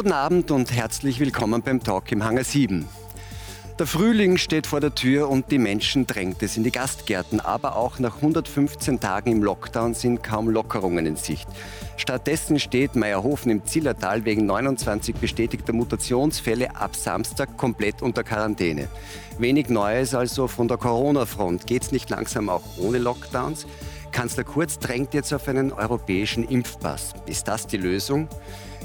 Guten Abend und herzlich willkommen beim Talk im Hangar 7. Der Frühling steht vor der Tür und die Menschen drängt es in die Gastgärten. Aber auch nach 115 Tagen im Lockdown sind kaum Lockerungen in Sicht. Stattdessen steht Meierhofen im Zillertal wegen 29 bestätigter Mutationsfälle ab Samstag komplett unter Quarantäne. Wenig Neues also von der Corona-Front. Geht es nicht langsam auch ohne Lockdowns? Kanzler Kurz drängt jetzt auf einen europäischen Impfpass. Ist das die Lösung?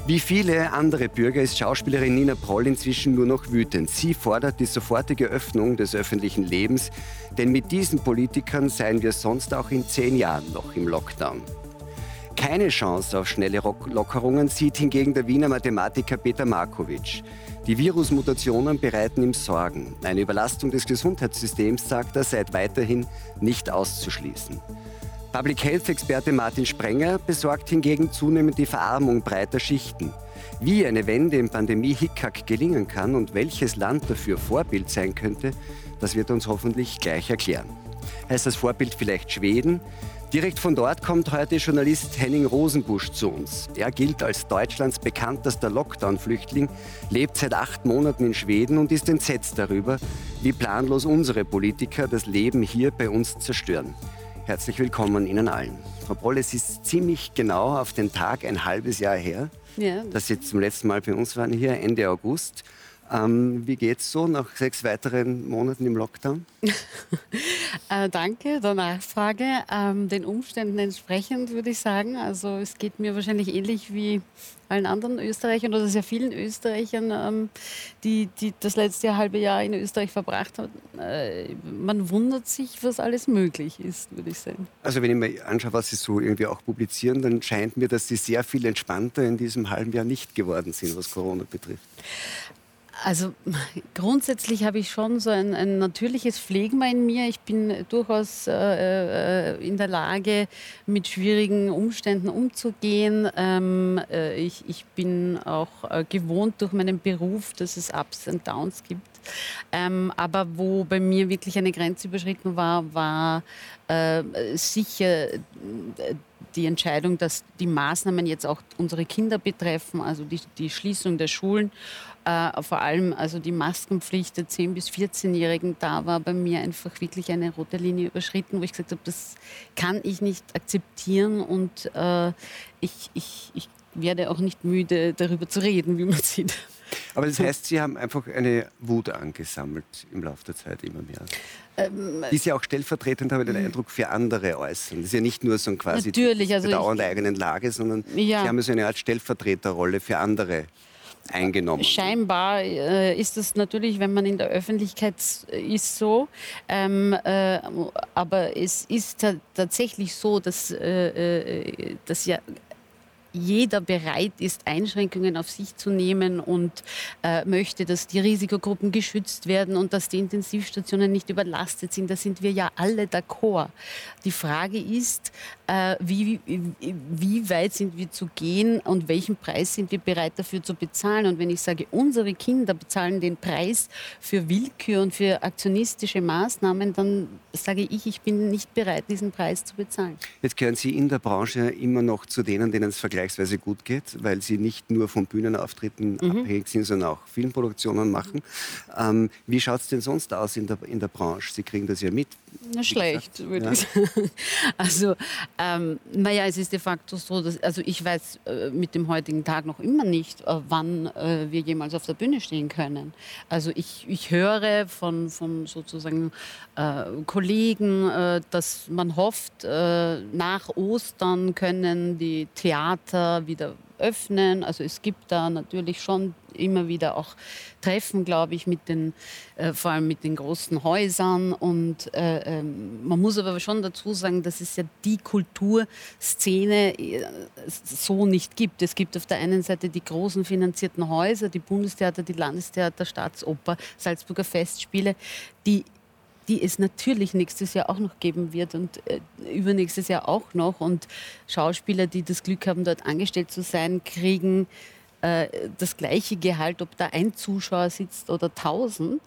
Wie viele andere Bürger ist Schauspielerin Nina Proll inzwischen nur noch wütend. Sie fordert die sofortige Öffnung des öffentlichen Lebens, denn mit diesen Politikern seien wir sonst auch in zehn Jahren noch im Lockdown. Keine Chance auf schnelle Lockerungen sieht hingegen der Wiener Mathematiker Peter Markovic. Die Virusmutationen bereiten ihm Sorgen. Eine Überlastung des Gesundheitssystems, sagt er, sei weiterhin nicht auszuschließen. Public Health-Experte Martin Sprenger besorgt hingegen zunehmend die Verarmung breiter Schichten. Wie eine Wende im Pandemie-Hickhack gelingen kann und welches Land dafür Vorbild sein könnte, das wird uns hoffentlich gleich erklären. Heißt das Vorbild vielleicht Schweden? Direkt von dort kommt heute Journalist Henning Rosenbusch zu uns. Er gilt als Deutschlands bekanntester Lockdown-Flüchtling, lebt seit acht Monaten in Schweden und ist entsetzt darüber, wie planlos unsere Politiker das Leben hier bei uns zerstören. Herzlich willkommen Ihnen allen. Frau Broll, es ist ziemlich genau auf den Tag ein halbes Jahr her, ja. dass Sie zum letzten Mal bei uns waren, hier Ende August. Ähm, wie es so nach sechs weiteren Monaten im Lockdown? äh, danke der Nachfrage. Ähm, den Umständen entsprechend würde ich sagen. Also es geht mir wahrscheinlich ähnlich wie allen anderen Österreichern oder sehr vielen Österreichern, ähm, die, die das letzte halbe Jahr in Österreich verbracht haben. Äh, man wundert sich, was alles möglich ist, würde ich sagen. Also wenn ich mir anschaue, was Sie so irgendwie auch publizieren, dann scheint mir, dass Sie sehr viel entspannter in diesem halben Jahr nicht geworden sind, was Corona betrifft. Also grundsätzlich habe ich schon so ein, ein, natürliches Phlegma in mir. Ich bin durchaus äh, äh, in der Lage, mit schwierigen Umständen umzugehen. Ähm, äh, ich, ich, bin auch äh, gewohnt durch meinen Beruf, dass es Ups und Downs gibt. Ähm, aber wo bei mir wirklich eine Grenze überschritten war, war äh, sicher die Entscheidung, dass die Maßnahmen jetzt auch unsere Kinder betreffen, also die, die Schließung der Schulen, äh, vor allem also die Maskenpflicht der 10- bis 14-Jährigen, da war bei mir einfach wirklich eine rote Linie überschritten, wo ich gesagt habe, das kann ich nicht akzeptieren und äh, ich, ich, ich werde auch nicht müde, darüber zu reden, wie man sieht. Aber das heißt, Sie haben einfach eine Wut angesammelt im Laufe der Zeit immer mehr. Ähm, die Sie auch stellvertretend, habe ich den Eindruck, für andere äußern. Das ist ja nicht nur so ein quasi Natürlich, also Bedauern der eigenen Lage, sondern ja. Sie haben so eine Art Stellvertreterrolle für andere eingenommen. Scheinbar äh, ist es natürlich, wenn man in der Öffentlichkeit ist, so. Ähm, äh, aber es ist tatsächlich so, dass, äh, äh dass ja jeder bereit ist, Einschränkungen auf sich zu nehmen und äh, möchte, dass die Risikogruppen geschützt werden und dass die Intensivstationen nicht überlastet sind. Da sind wir ja alle d'accord. Die Frage ist, äh, wie, wie weit sind wir zu gehen und welchen Preis sind wir bereit dafür zu bezahlen. Und wenn ich sage, unsere Kinder bezahlen den Preis für Willkür und für aktionistische Maßnahmen, dann sage ich, ich bin nicht bereit, diesen Preis zu bezahlen. Jetzt gehören Sie in der Branche immer noch zu denen, denen es vergleicht vergleichsweise gut geht, weil sie nicht nur von Bühnenauftritten mhm. abhängig sind, sondern auch Filmproduktionen machen. Ähm, wie schaut es denn sonst aus in der, in der Branche? Sie kriegen das ja mit. Na, schlecht, würde ja. ich sagen. Also, ähm, naja, es ist de facto so, dass, also ich weiß äh, mit dem heutigen Tag noch immer nicht, äh, wann äh, wir jemals auf der Bühne stehen können. Also ich, ich höre von, von sozusagen äh, Kollegen, äh, dass man hofft, äh, nach Ostern können die Theater Theater wieder öffnen. Also es gibt da natürlich schon immer wieder auch Treffen, glaube ich, mit den, äh, vor allem mit den großen Häusern. Und äh, äh, man muss aber schon dazu sagen, dass es ja die Kulturszene äh, so nicht gibt. Es gibt auf der einen Seite die großen finanzierten Häuser, die Bundestheater, die Landestheater, Staatsoper, Salzburger Festspiele, die die es natürlich nächstes Jahr auch noch geben wird und äh, übernächstes Jahr auch noch. Und Schauspieler, die das Glück haben, dort angestellt zu sein, kriegen äh, das gleiche Gehalt, ob da ein Zuschauer sitzt oder tausend,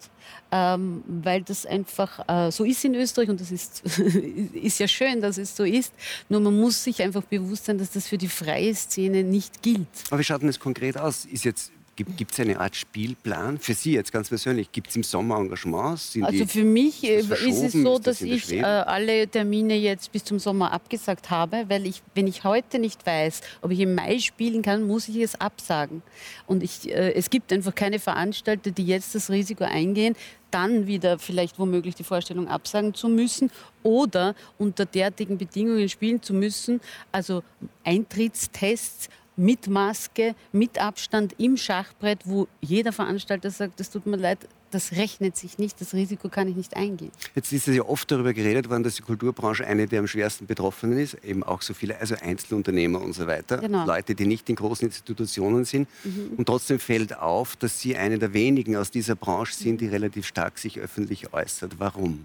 ähm, weil das einfach äh, so ist in Österreich und das ist, ist ja schön, dass es so ist. Nur man muss sich einfach bewusst sein, dass das für die freie Szene nicht gilt. Aber wie schaut denn das konkret aus? Ist jetzt Gibt es eine Art Spielplan für Sie jetzt ganz persönlich? Gibt es im Sommer Engagements? Sind also für mich ist, äh, ist es so, ist das dass ich äh, alle Termine jetzt bis zum Sommer abgesagt habe, weil ich, wenn ich heute nicht weiß, ob ich im Mai spielen kann, muss ich es absagen. Und ich, äh, es gibt einfach keine Veranstalter, die jetzt das Risiko eingehen, dann wieder vielleicht womöglich die Vorstellung absagen zu müssen oder unter derartigen Bedingungen spielen zu müssen, also Eintrittstests mit Maske, mit Abstand im Schachbrett, wo jeder Veranstalter sagt, das tut mir leid, das rechnet sich nicht, das Risiko kann ich nicht eingehen. Jetzt ist es ja oft darüber geredet worden, dass die Kulturbranche eine der am schwersten Betroffenen ist, eben auch so viele, also Einzelunternehmer und so weiter, genau. Leute, die nicht in großen Institutionen sind. Mhm. Und trotzdem fällt auf, dass Sie eine der wenigen aus dieser Branche sind, die relativ stark sich öffentlich äußert. Warum?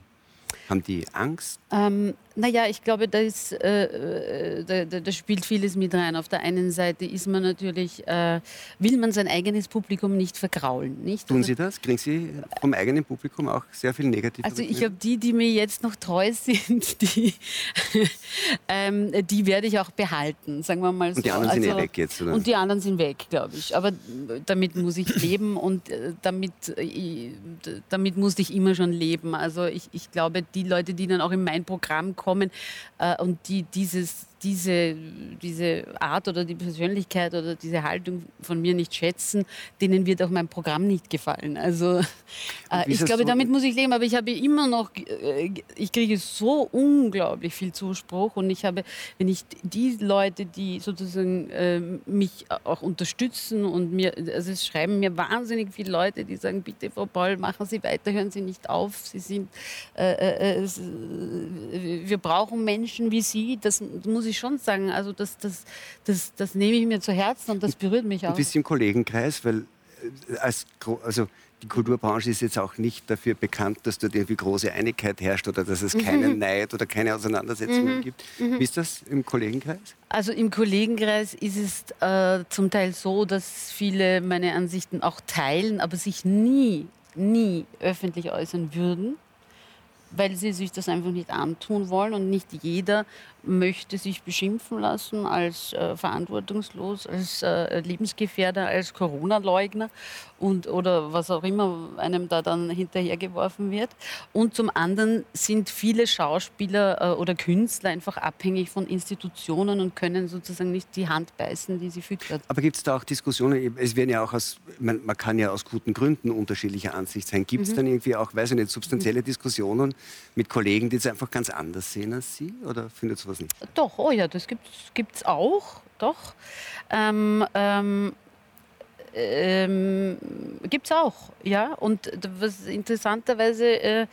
Haben die Angst? Ähm, naja, ich glaube, da, ist, äh, äh, da, da, spielt vieles mit rein. Auf der einen Seite ist man natürlich, äh, will man sein eigenes Publikum nicht vergraulen. Nicht? Tun also Sie das? Kriegen Sie vom eigenen Publikum auch sehr viel Negatives? Also ich habe die, die mir jetzt noch treu sind, die, ähm, die werde ich auch behalten, sagen wir mal so. Und die anderen also, sind ja weg jetzt, oder? Und die anderen sind weg, glaube ich. Aber damit muss ich leben und äh, damit, äh, damit musste ich immer schon leben. Also ich, ich glaube, die Leute, die dann auch in mein Programm kommen, äh, und die dieses diese, diese Art oder die Persönlichkeit oder diese Haltung von mir nicht schätzen, denen wird auch mein Programm nicht gefallen. Also äh, ich glaube, so? damit muss ich leben, aber ich habe immer noch, äh, ich kriege so unglaublich viel Zuspruch und ich habe, wenn ich die Leute, die sozusagen äh, mich auch unterstützen und mir, also es schreiben mir wahnsinnig viele Leute, die sagen, bitte Frau Paul, machen Sie weiter, hören Sie nicht auf, Sie sind, äh, äh, äh wir brauchen Menschen wie Sie, das muss ich ich schon sagen. Also das, das, das, das nehme ich mir zu Herzen und das berührt mich auch. Ein bisschen im Kollegenkreis, weil äh, als, also die Kulturbranche ist jetzt auch nicht dafür bekannt, dass dort irgendwie große Einigkeit herrscht oder dass es mhm. keinen Neid oder keine Auseinandersetzungen mhm. gibt. Mhm. Wie ist das im Kollegenkreis? Also im Kollegenkreis ist es äh, zum Teil so, dass viele meine Ansichten auch teilen, aber sich nie, nie öffentlich äußern würden weil sie sich das einfach nicht antun wollen und nicht jeder möchte sich beschimpfen lassen als äh, verantwortungslos, als äh, Lebensgefährder, als Corona-Leugner und oder was auch immer einem da dann hinterhergeworfen wird. Und zum anderen sind viele Schauspieler äh, oder Künstler einfach abhängig von Institutionen und können sozusagen nicht die Hand beißen, die sie füttert. Aber gibt es da auch Diskussionen? Es werden ja auch aus, man, man kann ja aus guten Gründen unterschiedlicher Ansicht sein. Gibt es mhm. dann irgendwie auch, weiß ich nicht, substanzielle mhm. Diskussionen mit Kollegen, die es einfach ganz anders sehen als Sie? Oder findet sowas nicht? Doch, oh ja, das gibt es auch, doch. Ähm, ähm, ähm, Gibt es auch, ja. Und was interessanterweise äh,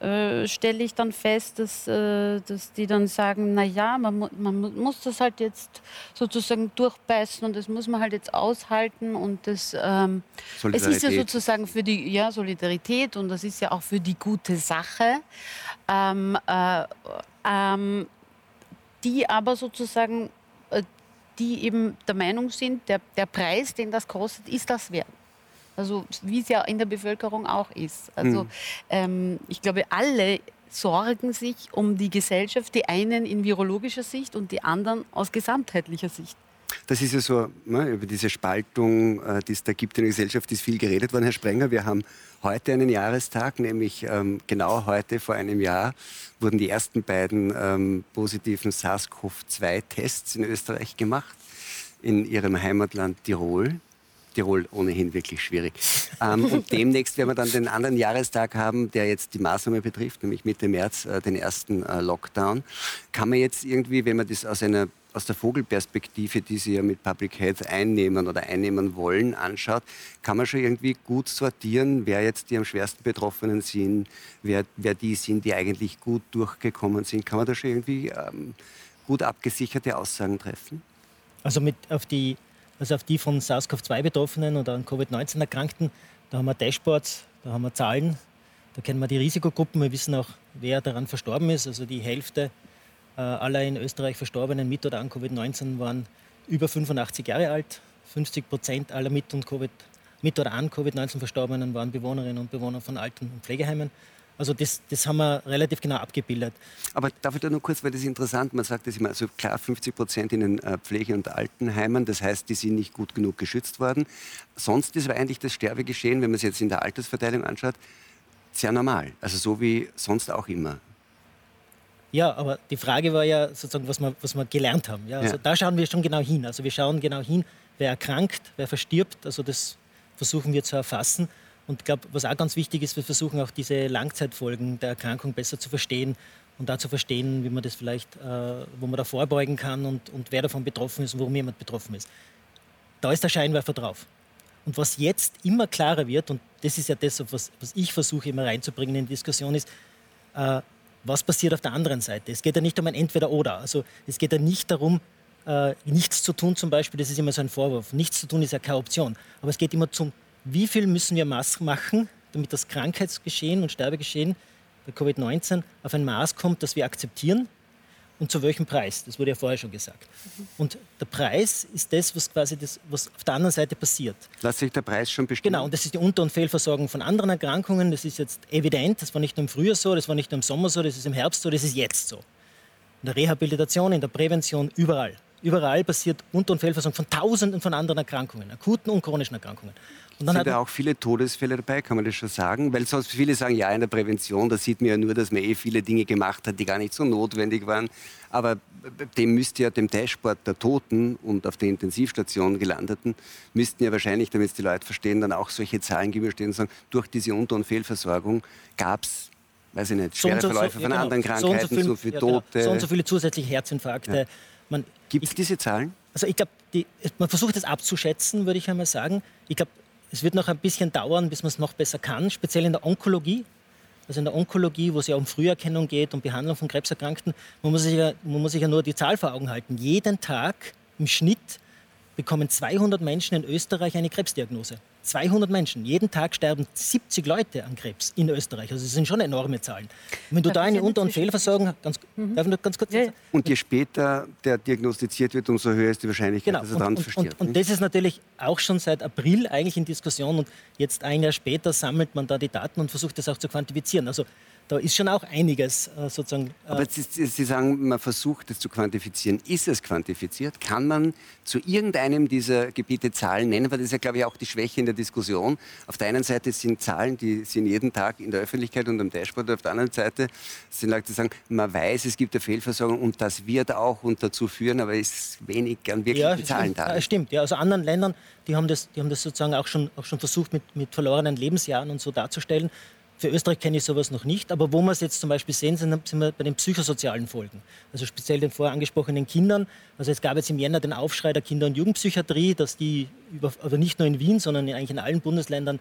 äh, stelle ich dann fest, dass, äh, dass die dann sagen, naja, man, man muss das halt jetzt sozusagen durchbeißen und das muss man halt jetzt aushalten und das ähm, es ist ja sozusagen für die ja, Solidarität und das ist ja auch für die gute Sache. Ähm, äh, ähm, die aber sozusagen die eben der Meinung sind, der, der Preis, den das kostet, ist das wert. Also wie es ja in der Bevölkerung auch ist. Also mhm. ähm, ich glaube, alle sorgen sich um die Gesellschaft, die einen in virologischer Sicht und die anderen aus gesamtheitlicher Sicht. Das ist ja so, ne, über diese Spaltung, äh, die es da gibt in der Gesellschaft, ist viel geredet worden, Herr Sprenger. Wir haben heute einen Jahrestag, nämlich ähm, genau heute vor einem Jahr wurden die ersten beiden ähm, positiven SARS-CoV-2-Tests in Österreich gemacht, in ihrem Heimatland Tirol. Tirol ohnehin wirklich schwierig. Ähm, und demnächst werden wir dann den anderen Jahrestag haben, der jetzt die Maßnahme betrifft, nämlich Mitte März äh, den ersten äh, Lockdown. Kann man jetzt irgendwie, wenn man das aus einer aus der Vogelperspektive, die Sie ja mit Public Health einnehmen oder einnehmen wollen, anschaut, kann man schon irgendwie gut sortieren, wer jetzt die am schwersten Betroffenen sind, wer, wer die sind, die eigentlich gut durchgekommen sind. Kann man da schon irgendwie ähm, gut abgesicherte Aussagen treffen? Also mit auf die, also auf die von SARS-CoV-2 Betroffenen oder an Covid-19 Erkrankten, da haben wir Dashboards, da haben wir Zahlen, da kennen wir die Risikogruppen, wir wissen auch, wer daran verstorben ist. Also die Hälfte aller in Österreich Verstorbenen mit oder an Covid-19 waren über 85 Jahre alt. 50 Prozent aller mit, und COVID, mit oder an Covid-19 Verstorbenen waren Bewohnerinnen und Bewohner von Alten- und Pflegeheimen. Also das, das haben wir relativ genau abgebildet. Aber darf ich da nur kurz, weil das ist interessant, man sagt das immer, also klar 50 Prozent in den äh, Pflege- und Altenheimen, das heißt, die sind nicht gut genug geschützt worden. Sonst ist aber eigentlich das Sterbegeschehen, wenn man es jetzt in der Altersverteilung anschaut, sehr normal. Also so wie sonst auch immer. Ja, aber die Frage war ja sozusagen, was wir, was wir gelernt haben. Ja, also ja. da schauen wir schon genau hin. Also wir schauen genau hin, wer erkrankt, wer verstirbt. Also das versuchen wir zu erfassen. Und ich glaube, was auch ganz wichtig ist, wir versuchen auch diese Langzeitfolgen der Erkrankung besser zu verstehen und da zu verstehen, wie man das vielleicht, äh, wo man da vorbeugen kann und, und wer davon betroffen ist und warum jemand betroffen ist. Da ist der Scheinwerfer drauf. Und was jetzt immer klarer wird, und das ist ja das, was, was ich versuche immer reinzubringen in die Diskussion, ist, äh, was passiert auf der anderen Seite. Es geht ja nicht um ein Entweder-Oder. Also es geht ja nicht darum, äh, nichts zu tun zum Beispiel, das ist immer so ein Vorwurf. Nichts zu tun ist ja keine Option. Aber es geht immer zum wie viel müssen wir machen, damit das Krankheitsgeschehen und Sterbegeschehen bei Covid-19 auf ein Maß kommt, das wir akzeptieren und zu welchem Preis? Das wurde ja vorher schon gesagt. Mhm. Und der Preis ist das, was quasi das, was auf der anderen Seite passiert. Lässt sich der Preis schon bestimmen? Genau, und das ist die Unter- und Fehlversorgung von anderen Erkrankungen. Das ist jetzt evident. Das war nicht nur im Frühjahr so, das war nicht nur im Sommer so, das ist im Herbst so, das ist jetzt so. In der Rehabilitation, in der Prävention, überall. Überall passiert Unter- und Fehlversorgung von Tausenden von anderen Erkrankungen, akuten und chronischen Erkrankungen. Und dann sind da auch viele Todesfälle dabei, kann man das schon sagen? Weil sonst viele sagen, ja, in der Prävention, da sieht man ja nur, dass man eh viele Dinge gemacht hat, die gar nicht so notwendig waren. Aber dem müsste ja dem Dashboard der Toten und auf der Intensivstation gelandeten, müssten ja wahrscheinlich, damit es die Leute verstehen, dann auch solche Zahlen gegenüberstehen und sagen, durch diese Unter- und Fehlversorgung gab es weiß ich nicht, schwere so Verläufe so, von ja, anderen Krankheiten, so, viel, so viele ja, Tote. Genau. So und so viele zusätzliche Herzinfarkte. Ja. Gibt es diese Zahlen? Also ich glaube, man versucht das abzuschätzen, würde ich einmal sagen. Ich glaube, es wird noch ein bisschen dauern, bis man es noch besser kann, speziell in der Onkologie. Also in der Onkologie, wo es ja um Früherkennung geht, um Behandlung von Krebserkrankten, man muss sich ja, man muss sich ja nur die Zahl vor Augen halten. Jeden Tag im Schnitt bekommen 200 Menschen in Österreich eine Krebsdiagnose. 200 Menschen. Jeden Tag sterben 70 Leute an Krebs in Österreich. Also das sind schon enorme Zahlen. Und wenn du da eine Unter- und Fehlversorgung ganz, mhm. darf ich ganz kurz ja. Und je später der diagnostiziert wird, umso höher ist die Wahrscheinlichkeit, genau. dass er dann verstirbt. Und, und, das ist natürlich auch schon seit April eigentlich in Diskussion und jetzt ein Jahr später sammelt man da die Daten und versucht das auch zu quantifizieren. Also da ist schon auch einiges äh, sozusagen. Äh Aber Sie, Sie, sagen, man versucht es zu quantifizieren. Ist es quantifiziert? Kann man zu irgendeinem dieser Gebiete Zahlen nennen? Weil das ist ja, glaube ich, auch die Schwäche in der Diskussion. Auf der einen Seite sind Zahlen, die sind jeden Tag in der Öffentlichkeit und am Dashboard. Auf der anderen Seite sind Leute, die sagen, man weiß, es gibt eine Fehlversorgung und das wird auch und dazu führen, aber es ist wenig an wirklichen ja, Zahlen da. Ja, stimmt. Ja, also anderen Ländern, die haben das, die haben das sozusagen auch schon, auch schon versucht, mit, mit verlorenen Lebensjahren und so darzustellen. Für Österreich kenne ich sowas noch nicht, aber wo wir es jetzt zum Beispiel sehen, sind, sind wir bei den psychosozialen Folgen. Also speziell den vorher angesprochenen Kindern. Also es gab jetzt im Jänner den Aufschrei der Kinder- und Jugendpsychiatrie, dass die, über, aber nicht nur in Wien, sondern eigentlich in allen Bundesländern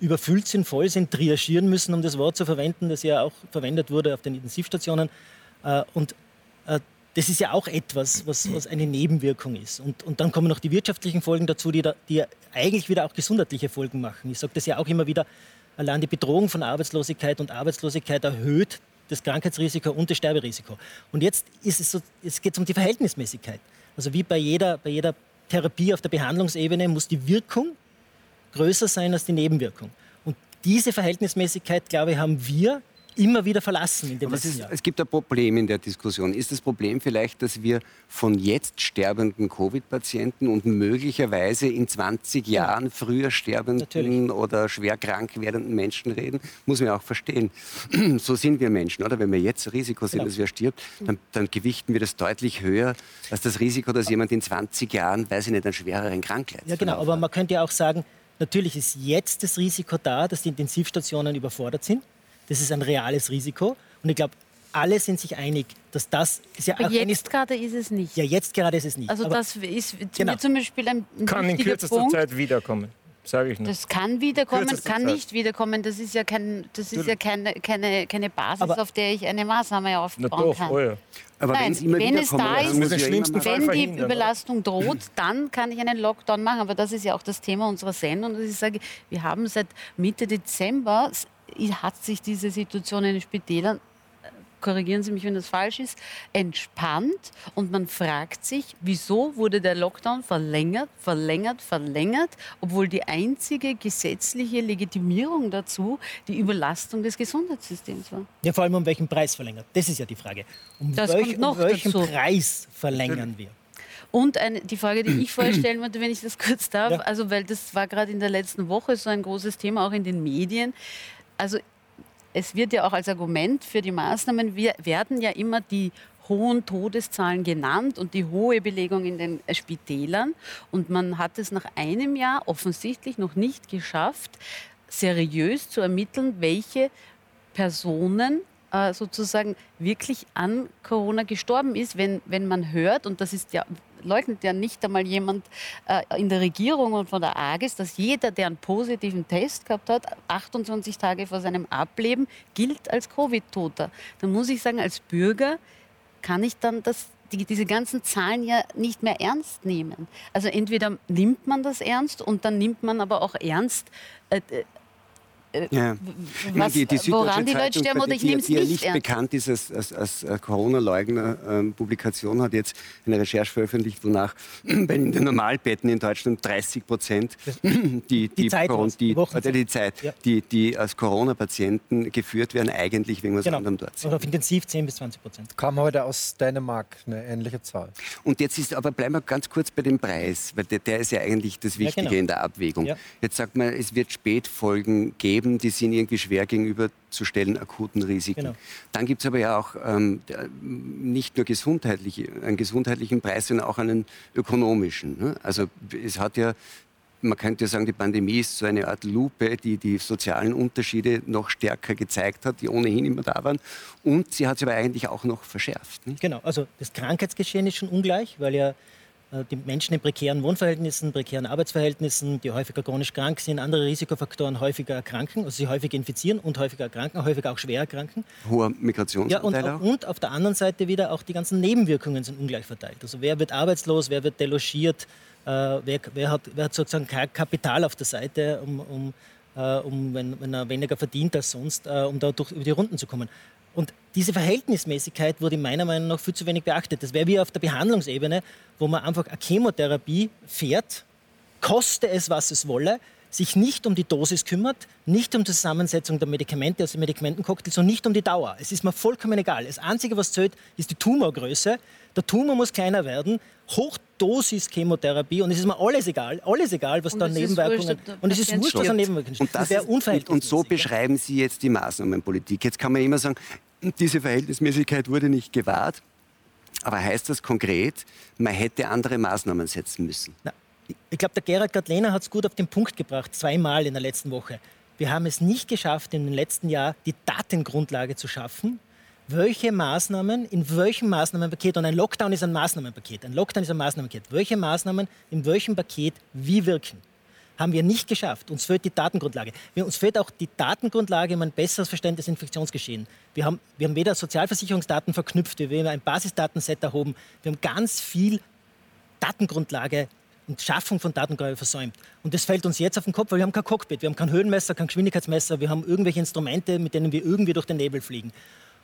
überfüllt sind, voll sind, triagieren müssen, um das Wort zu verwenden, das ja auch verwendet wurde auf den Intensivstationen. Äh, und äh, das ist ja auch etwas, was, was eine Nebenwirkung ist. Und, und, dann kommen noch die wirtschaftlichen Folgen dazu, die, da, die eigentlich wieder auch gesundheitliche Folgen machen. Ich sage das ja auch immer wieder, Allein die Bedrohung von Arbeitslosigkeit und Arbeitslosigkeit erhöht das Krankheitsrisiko und das Sterberisiko. Und jetzt, ist es so, jetzt geht es um die Verhältnismäßigkeit. Also wie bei jeder, bei jeder Therapie auf der Behandlungsebene muss die Wirkung größer sein als die Nebenwirkung. Und diese Verhältnismäßigkeit, glaube ich, haben wir immer wieder verlassen in dem Aber ist, Es gibt ein Problem in der Diskussion. Ist das Problem vielleicht, dass wir von jetzt sterbenden Covid-Patienten und möglicherweise in 20 Jahren früher sterbenden Natürlich. oder schwer krank werdenden Menschen reden? Muss man auch verstehen. so sind wir Menschen, oder? Wenn wir jetzt Risiko sind, genau. dass wer stirbt, dann, dann, gewichten wir das deutlich höher als das Risiko, dass jemand in 20 Jahren, weiß ich nicht, einen schwereren Krankheit Ja, genau. Aber man könnte ja auch sagen, natürlich ist jetzt das Risiko da, dass die Intensivstationen überfordert sind. Das ist ein reales Risiko. Und ich glaube, alle sind sich einig, dass das ist ja Aber jetzt gerade ist es nicht. Ja, jetzt gerade ist es nicht. Also Aber das ist genau. zum Beispiel ein, ein Kann in kürzester Punkt. Zeit wiederkommen. Sage ich nur. Das kann wiederkommen, Kürzeste kann Zeit. nicht wiederkommen. Das ist ja, kein, das ist ja keine, keine, keine Basis, Aber auf der ich eine Maßnahme aufbauen Na doch, kann. Oh ja. Aber Nein, wenn es da ist, wenn die Überlastung droht, dann kann ich einen Lockdown machen. Aber das ist ja auch das Thema unserer Sendung. Und ich sage, wir haben seit Mitte Dezember hat sich diese Situation in den Spitälern äh, korrigieren Sie mich, wenn das falsch ist, entspannt und man fragt sich, wieso wurde der Lockdown verlängert, verlängert, verlängert, obwohl die einzige gesetzliche Legitimierung dazu die Überlastung des Gesundheitssystems war. Ja, vor allem um welchen Preis verlängert? Das ist ja die Frage. Um, welch, um welchen dazu. Preis verlängern wir? Und eine, die Frage, die ich vorher stellen wollte, wenn ich das kurz darf, ja. also weil das war gerade in der letzten Woche so ein großes Thema, auch in den Medien. Also es wird ja auch als Argument für die Maßnahmen, wir werden ja immer die hohen Todeszahlen genannt und die hohe Belegung in den Spitälern. Und man hat es nach einem Jahr offensichtlich noch nicht geschafft, seriös zu ermitteln, welche Personen äh, sozusagen wirklich an Corona gestorben ist, wenn, wenn man hört, und das ist ja, leugnet ja nicht einmal jemand äh, in der Regierung und von der AGES, dass jeder, der einen positiven Test gehabt hat, 28 Tage vor seinem Ableben, gilt als Covid-Toter. Dann muss ich sagen, als Bürger kann ich dann das die, diese ganzen Zahlen ja nicht mehr ernst nehmen. Also entweder nimmt man das ernst und dann nimmt man aber auch ernst, äh, äh, ja. was, die, die woran die Leute sterben oder ich nehme es nicht Die nicht bekannt ist als, als, als Corona-Leugner-Publikation, hat jetzt eine Recherche veröffentlicht, wonach bei den Normalbetten in Deutschland 30 Prozent die, die, die, Zeit, Corona, die, die, die Zeit ja. die, die als Corona-Patienten geführt werden, eigentlich wegen was genau. anderem dort sind. Oder auf Intensiv 10 bis 20 Prozent. Kam heute aus Dänemark eine ähnliche Zahl. Und jetzt ist, aber bleiben wir ganz kurz bei dem Preis, weil der, der ist ja eigentlich das Wichtige ja, genau. in der Abwägung. Jetzt sagt man, es wird Spätfolgen geben geben, die sind irgendwie schwer gegenüberzustellen, akuten Risiken. Genau. Dann gibt es aber ja auch ähm, nicht nur gesundheitliche, einen gesundheitlichen Preis, sondern auch einen ökonomischen. Ne? Also es hat ja man könnte ja sagen, die Pandemie ist so eine Art Lupe, die die sozialen Unterschiede noch stärker gezeigt hat, die ohnehin immer da waren. Und sie hat sie aber eigentlich auch noch verschärft. Nicht? Genau, also das Krankheitsgeschehen ist schon ungleich, weil ja die Menschen in prekären Wohnverhältnissen, prekären Arbeitsverhältnissen, die häufiger chronisch krank sind, andere Risikofaktoren häufiger erkranken, also sie häufiger infizieren und häufiger erkranken, häufiger auch schwer erkranken. Hoher Migrationsanteil ja, und, und auf der anderen Seite wieder auch die ganzen Nebenwirkungen sind ungleich verteilt. Also wer wird arbeitslos, wer wird delogiert, äh, wer, wer, hat, wer, hat, sozusagen Kapital auf der Seite, um, um, äh, um wenn, wenn, er weniger verdient als sonst, äh, um da durch, über die Runden zu kommen. Diese Verhältnismäßigkeit wurde meiner Meinung nach viel zu wenig beachtet. Das wäre wie auf der Behandlungsebene, wo man einfach eine Chemotherapie fährt, koste es, was es wolle, sich nicht um die Dosis kümmert, nicht um die Zusammensetzung der Medikamente aus den Medikamentencocktails und nicht um die Dauer. Es ist mir vollkommen egal. Das Einzige, was zählt, ist die Tumorgröße. Der Tumor muss kleiner werden. Hochdosis Chemotherapie und es ist mir alles egal, alles egal, was und da Nebenwirkungen und es ist wurscht, was an Nebenwirkungen und das, das ist, und so beschreiben Sie jetzt die Maßnahmenpolitik. Jetzt kann man immer sagen, diese Verhältnismäßigkeit wurde nicht gewahrt. Aber heißt das konkret, man hätte andere Maßnahmen setzen müssen? Na, ich glaube, der Gerhard Gadlehner hat es gut auf den Punkt gebracht, zweimal in der letzten Woche. Wir haben es nicht geschafft, in den letzten Jahr die Datengrundlage zu schaffen, welche Maßnahmen in welchem Maßnahmenpaket, und ein Lockdown ist ein Maßnahmenpaket, ein Lockdown ist ein Maßnahmenpaket, welche Maßnahmen in welchem Paket wie wirken. Haben wir nicht geschafft. Uns fehlt die Datengrundlage. Uns fehlt auch die Datengrundlage, um ein besseres Verständnis des Infektionsgeschehens. Wir haben, wir haben weder Sozialversicherungsdaten verknüpft, wir haben ein Basisdatenset erhoben. Wir haben ganz viel Datengrundlage und Schaffung von Datengrundlage versäumt. Und das fällt uns jetzt auf den Kopf, weil wir haben kein Cockpit, wir haben kein Höhenmesser, kein Geschwindigkeitsmesser, wir haben irgendwelche Instrumente, mit denen wir irgendwie durch den Nebel fliegen.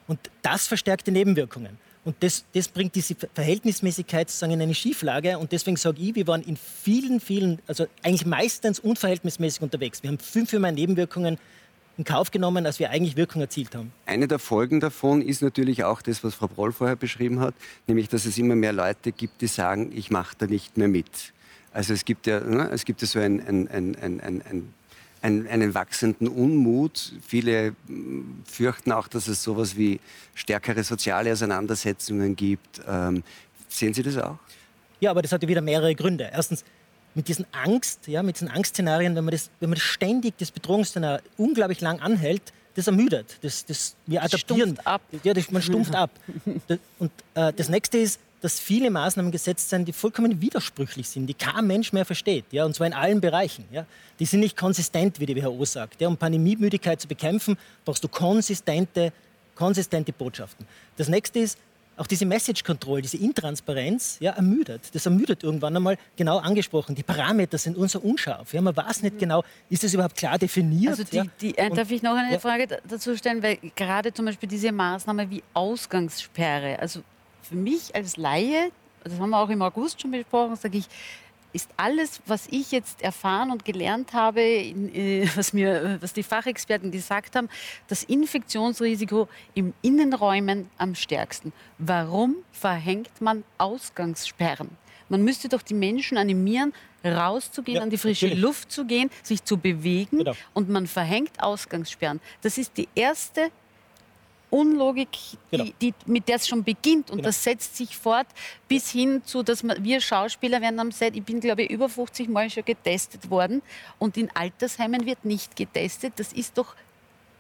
Und das verstärkt die Nebenwirkungen. Und das, das bringt diese Verhältnismäßigkeit sozusagen in eine Schieflage. Und deswegen sage ich, wir waren in vielen, vielen, also eigentlich meistens unverhältnismäßig unterwegs. Wir haben fünfmal mehr Nebenwirkungen in Kauf genommen, als wir eigentlich Wirkung erzielt haben. Eine der Folgen davon ist natürlich auch das, was Frau Broll vorher beschrieben hat, nämlich, dass es immer mehr Leute gibt, die sagen, ich mache da nicht mehr mit. Also es gibt ja, ne, es gibt ja so ein, ein, ein, ein, ein einen, wachsenden Unmut. Viele hm, fürchten auch, dass es sowas wie stärkere soziale Auseinandersetzungen gibt. Ähm, sehen Sie das auch? Ja, aber das hat ja wieder mehrere Gründe. Erstens, mit diesen Angst, ja, mit diesen Angstszenarien, wenn man das, wenn man das ständig, das Bedrohungsszenario unglaublich lang anhält, das ermüdet. Das, das, wir adaptieren. Stumpft ab. Ja, das, man stumpft ab. Und äh, das nächste ist, dass viele Maßnahmen gesetzt sind, die vollkommen widersprüchlich sind, die kein Mensch mehr versteht, ja, und zwar in allen Bereichen. Ja. Die sind nicht konsistent, wie die WHO sagt. Ja. Um Pandemiemüdigkeit zu bekämpfen, brauchst du konsistente, konsistente Botschaften. Das nächste ist, auch diese Message Control, diese Intransparenz, ja, ermüdet. Das ermüdet irgendwann einmal genau angesprochen. Die Parameter sind unser unscharf. Ja, man weiß nicht genau, ist das überhaupt klar definiert? Also die, die, äh, darf ich noch eine ja. Frage dazu stellen, weil gerade zum Beispiel diese Maßnahme wie Ausgangssperre, also für mich als Laie, das haben wir auch im August schon besprochen, sage ich, ist alles, was ich jetzt erfahren und gelernt habe, äh, was, mir, was die Fachexperten gesagt haben, das Infektionsrisiko im Innenräumen am stärksten. Warum verhängt man Ausgangssperren? Man müsste doch die Menschen animieren, rauszugehen, ja, an die frische natürlich. Luft zu gehen, sich zu bewegen genau. und man verhängt Ausgangssperren. Das ist die erste Unlogik, genau. die, die, mit der es schon beginnt. Und genau. das setzt sich fort bis hin zu, dass man, wir Schauspieler werden am Set, ich bin glaube ich über 50 Mal schon getestet worden und in Altersheimen wird nicht getestet. Das ist doch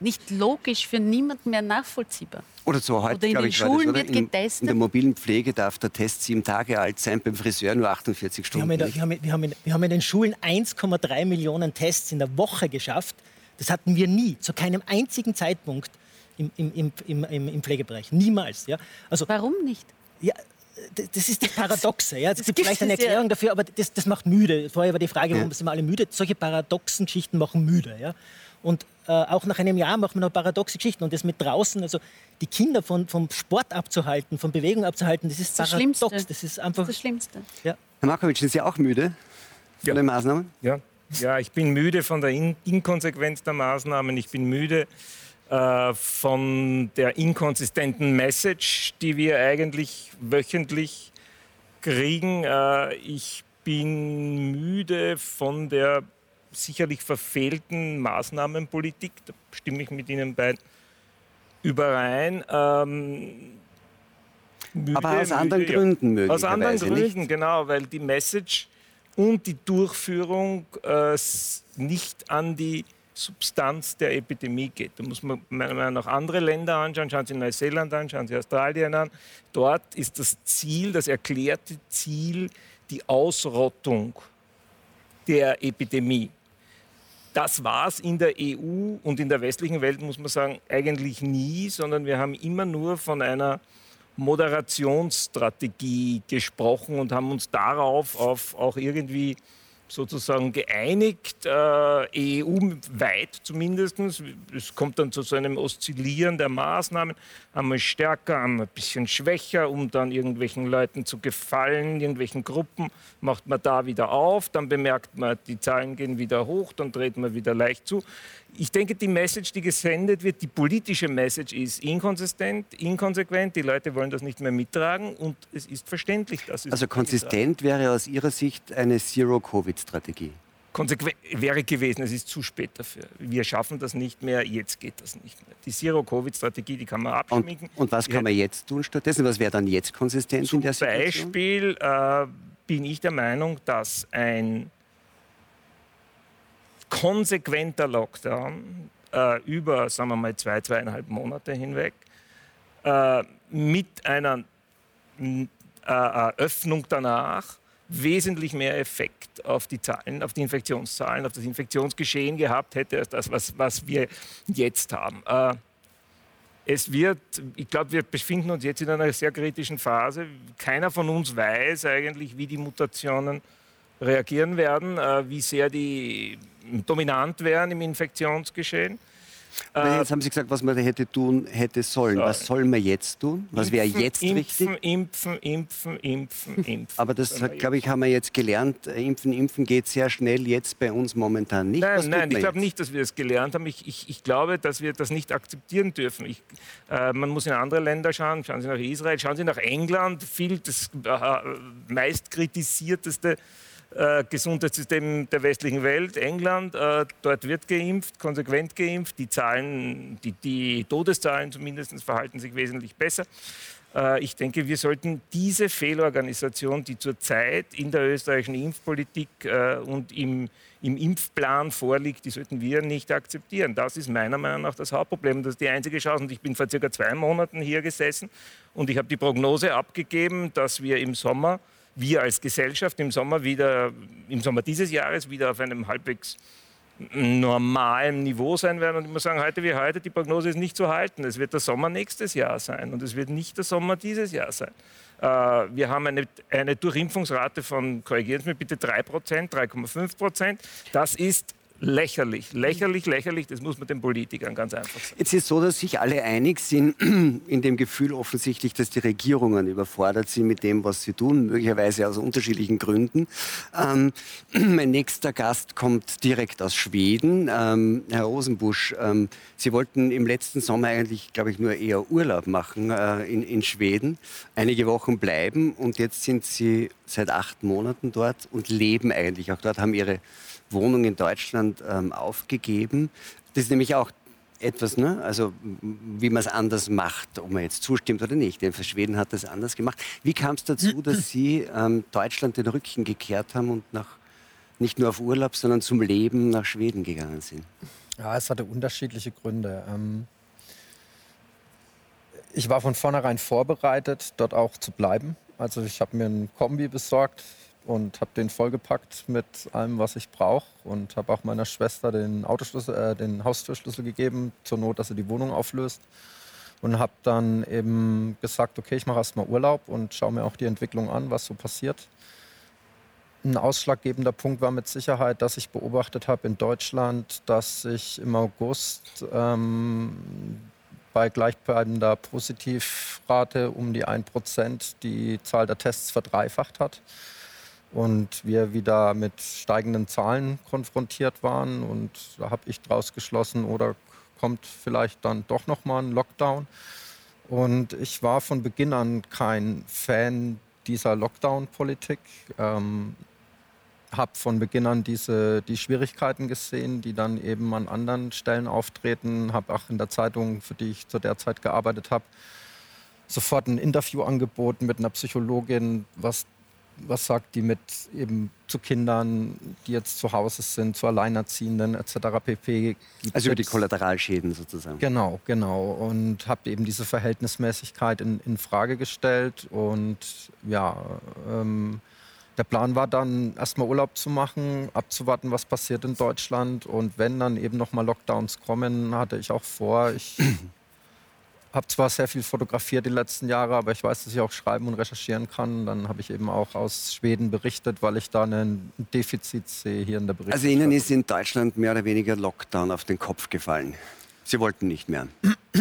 nicht logisch für niemanden mehr nachvollziehbar. Oder so heute, glaube ich, Schulen das, wird getestet. In, der mobilen Pflege darf der Test sieben Tage alt sein, beim Friseur nur 48 Stunden. Wir haben in, der, wir haben, wir haben in, wir haben in den Schulen 1,3 Millionen Tests in der Woche geschafft. Das hatten wir nie, zu keinem einzigen Zeitpunkt im, im, im, im, im Pflegebereich. Niemals. Ja? Also, Warum nicht? Ja, das ist das Paradoxe. Ja. Es gibt vielleicht eine Erklärung ja. dafür, aber das, das macht müde. Vorher war die Frage, warum ja. sind wir alle müde? Solche paradoxen Geschichten machen müde. Ja. Und äh, auch nach einem Jahr machen wir noch paradoxe Geschichten. Und das mit draußen, also die Kinder von, vom Sport abzuhalten, von Bewegung abzuhalten, das ist das paradox. Schlimmste. Das ist einfach. Das, ist das Schlimmste. Ja. Herr Markovic, sind Sie auch müde von ja. den Maßnahmen? Ja. ja, ich bin müde von der In Inkonsequenz der Maßnahmen. Ich bin müde äh, von der inkonsistenten Message, die wir eigentlich wöchentlich kriegen. Äh, ich bin müde von der sicherlich verfehlten Maßnahmenpolitik. Da stimme ich mit Ihnen beiden überein. Ähm, müde, Aber aus anderen müde, Gründen ja. Aus anderen Gründen, nicht? genau, weil die Message und die Durchführung äh, nicht an die Substanz der Epidemie geht. Da muss man meiner Meinung nach andere Länder anschauen. Schauen Sie Neuseeland an, schauen Sie Australien an. Dort ist das Ziel, das erklärte Ziel, die Ausrottung der Epidemie. Das war es in der EU und in der westlichen Welt, muss man sagen, eigentlich nie, sondern wir haben immer nur von einer Moderationsstrategie gesprochen und haben uns darauf auf auch irgendwie sozusagen geeinigt, äh, EU-weit zumindest. Es kommt dann zu so einem Oszillieren der Maßnahmen, einmal stärker, einmal ein bisschen schwächer, um dann irgendwelchen Leuten zu gefallen, irgendwelchen Gruppen macht man da wieder auf, dann bemerkt man, die Zahlen gehen wieder hoch, dann dreht man wieder leicht zu ich denke, die Message, die gesendet wird, die politische Message ist inkonsistent, inkonsequent. Die Leute wollen das nicht mehr mittragen und es ist verständlich, dass es Also konsistent wäre aus Ihrer Sicht eine Zero-Covid-Strategie? Konsequent wäre gewesen, es ist zu spät dafür. Wir schaffen das nicht mehr, jetzt geht das nicht mehr. Die Zero-Covid-Strategie, die kann man abschminken. Und, und was kann man jetzt tun stattdessen? Was wäre dann jetzt konsistent Zum in der Situation? Beispiel äh, bin ich der Meinung, dass ein konsequenter Lockdown äh, über, sagen wir mal, zwei, zweieinhalb Monate hinweg äh, mit einer äh, Öffnung danach wesentlich mehr Effekt auf die Zahlen, auf die Infektionszahlen, auf das Infektionsgeschehen gehabt hätte, als das, was, was wir jetzt haben. Äh, es wird, ich glaube, wir befinden uns jetzt in einer sehr kritischen Phase. Keiner von uns weiß eigentlich, wie die Mutationen reagieren werden, äh, wie sehr die dominant wären im Infektionsgeschehen. Aber jetzt haben Sie gesagt, was man hätte tun hätte sollen. So. Was soll man jetzt tun? Was wäre jetzt impfen, wichtig? Impfen, impfen, impfen, impfen. Aber das, glaube ich, haben wir jetzt gelernt. Impfen, impfen geht sehr schnell jetzt bei uns momentan nicht. Nein, nein, ich glaube nicht, dass wir das gelernt haben. Ich, ich, ich, glaube, dass wir das nicht akzeptieren dürfen. Ich, äh, man muss in andere Länder schauen. Schauen Sie nach Israel, schauen Sie nach England. Viel das äh, meist kritisierteste äh, Gesundheitssystem der westlichen Welt, England. Äh, dort wird geimpft, konsequent geimpft. Die Zahlen, die, die Todeszahlen zumindest verhalten sich wesentlich besser. Äh, ich denke, wir sollten diese Fehlorganisation, die zurzeit in der österreichischen Impfpolitik äh, und im, im Impfplan vorliegt, die sollten wir nicht akzeptieren. Das ist meiner Meinung nach das Hauptproblem. Das ist die einzige Chance. Und ich bin vor circa zwei Monaten hier gesessen und ich habe die Prognose abgegeben, dass wir im Sommer wir als Gesellschaft im Sommer wieder, im Sommer dieses Jahres wieder auf einem halbwegs normalem Niveau sein werden. Und ich muss sagen, heute wie heute, die Prognose ist nicht zu halten. Es wird der Sommer nächstes Jahr sein und es wird nicht der Sommer dieses Jahr sein. Äh, wir haben eine, eine Durchimpfungsrate von, korrigieren Sie mich bitte, 3% 3,5% Das ist lächerlich, lächerlich, lächerlich. Das muss man den Politikern ganz einfach sagen. Jetzt ist es so, dass sich alle einig sind in dem Gefühl offensichtlich, dass die Regierungen überfordert sind mit dem, was sie tun, möglicherweise aus unterschiedlichen Gründen. Ähm, mein nächster Gast kommt direkt aus Schweden, ähm, Herr Rosenbusch. Ähm, sie wollten im letzten Sommer eigentlich, glaube ich, nur eher Urlaub machen äh, in, in Schweden, einige Wochen bleiben und jetzt sind Sie seit acht Monaten dort und leben eigentlich auch dort, haben Ihre Wohnung in Deutschland ähm, aufgegeben. Das ist nämlich auch etwas, ne? also wie man es anders macht, ob man jetzt zustimmt oder nicht. Denn für Schweden hat das anders gemacht. Wie kam es dazu, dass Sie ähm, Deutschland den Rücken gekehrt haben und nach, nicht nur auf Urlaub, sondern zum Leben nach Schweden gegangen sind? Ja, es hatte unterschiedliche Gründe. Ähm ich war von vornherein vorbereitet, dort auch zu bleiben. Also ich habe mir ein Kombi besorgt, und habe den vollgepackt mit allem, was ich brauche und habe auch meiner Schwester den äh, den Haustürschlüssel gegeben, zur Not, dass sie die Wohnung auflöst und habe dann eben gesagt, okay, ich mache erstmal Urlaub und schaue mir auch die Entwicklung an, was so passiert. Ein ausschlaggebender Punkt war mit Sicherheit, dass ich beobachtet habe in Deutschland, dass sich im August ähm, bei gleichbleibender Positivrate um die 1% die Zahl der Tests verdreifacht hat und wir wieder mit steigenden Zahlen konfrontiert waren. Und da habe ich daraus geschlossen, oder kommt vielleicht dann doch noch mal ein Lockdown. Und ich war von Beginn an kein Fan dieser Lockdown-Politik. Ähm, habe von Beginn an diese, die Schwierigkeiten gesehen, die dann eben an anderen Stellen auftreten. Habe auch in der Zeitung, für die ich zu der Zeit gearbeitet habe, sofort ein Interview angeboten mit einer Psychologin, was was sagt die mit eben zu Kindern, die jetzt zu Hause sind, zu Alleinerziehenden etc. pp. Gibt also über die Kollateralschäden sozusagen. Genau, genau. Und habe eben diese Verhältnismäßigkeit in, in Frage gestellt. Und ja, ähm, der Plan war dann erstmal Urlaub zu machen, abzuwarten, was passiert in Deutschland. Und wenn dann eben nochmal Lockdowns kommen, hatte ich auch vor, ich habe zwar sehr viel fotografiert die letzten Jahre, aber ich weiß, dass ich auch schreiben und recherchieren kann. Dann habe ich eben auch aus Schweden berichtet, weil ich da ein Defizit sehe hier in der Berichterstattung. Also Ihnen ist in Deutschland mehr oder weniger Lockdown auf den Kopf gefallen. Sie wollten nicht mehr.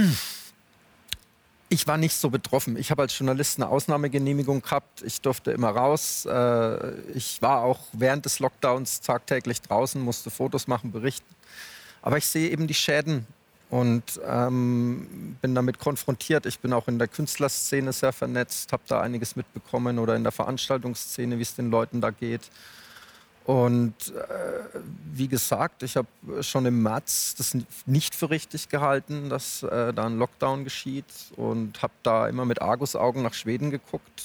Ich war nicht so betroffen. Ich habe als Journalist eine Ausnahmegenehmigung gehabt. Ich durfte immer raus. Äh, ich war auch während des Lockdowns tagtäglich draußen, musste Fotos machen, berichten. Aber ich sehe eben die Schäden und ähm, bin damit konfrontiert. Ich bin auch in der Künstlerszene sehr vernetzt, habe da einiges mitbekommen oder in der Veranstaltungsszene, wie es den Leuten da geht. Und äh, wie gesagt, ich habe schon im März das nicht für richtig gehalten, dass äh, da ein Lockdown geschieht und habe da immer mit Argusaugen nach Schweden geguckt.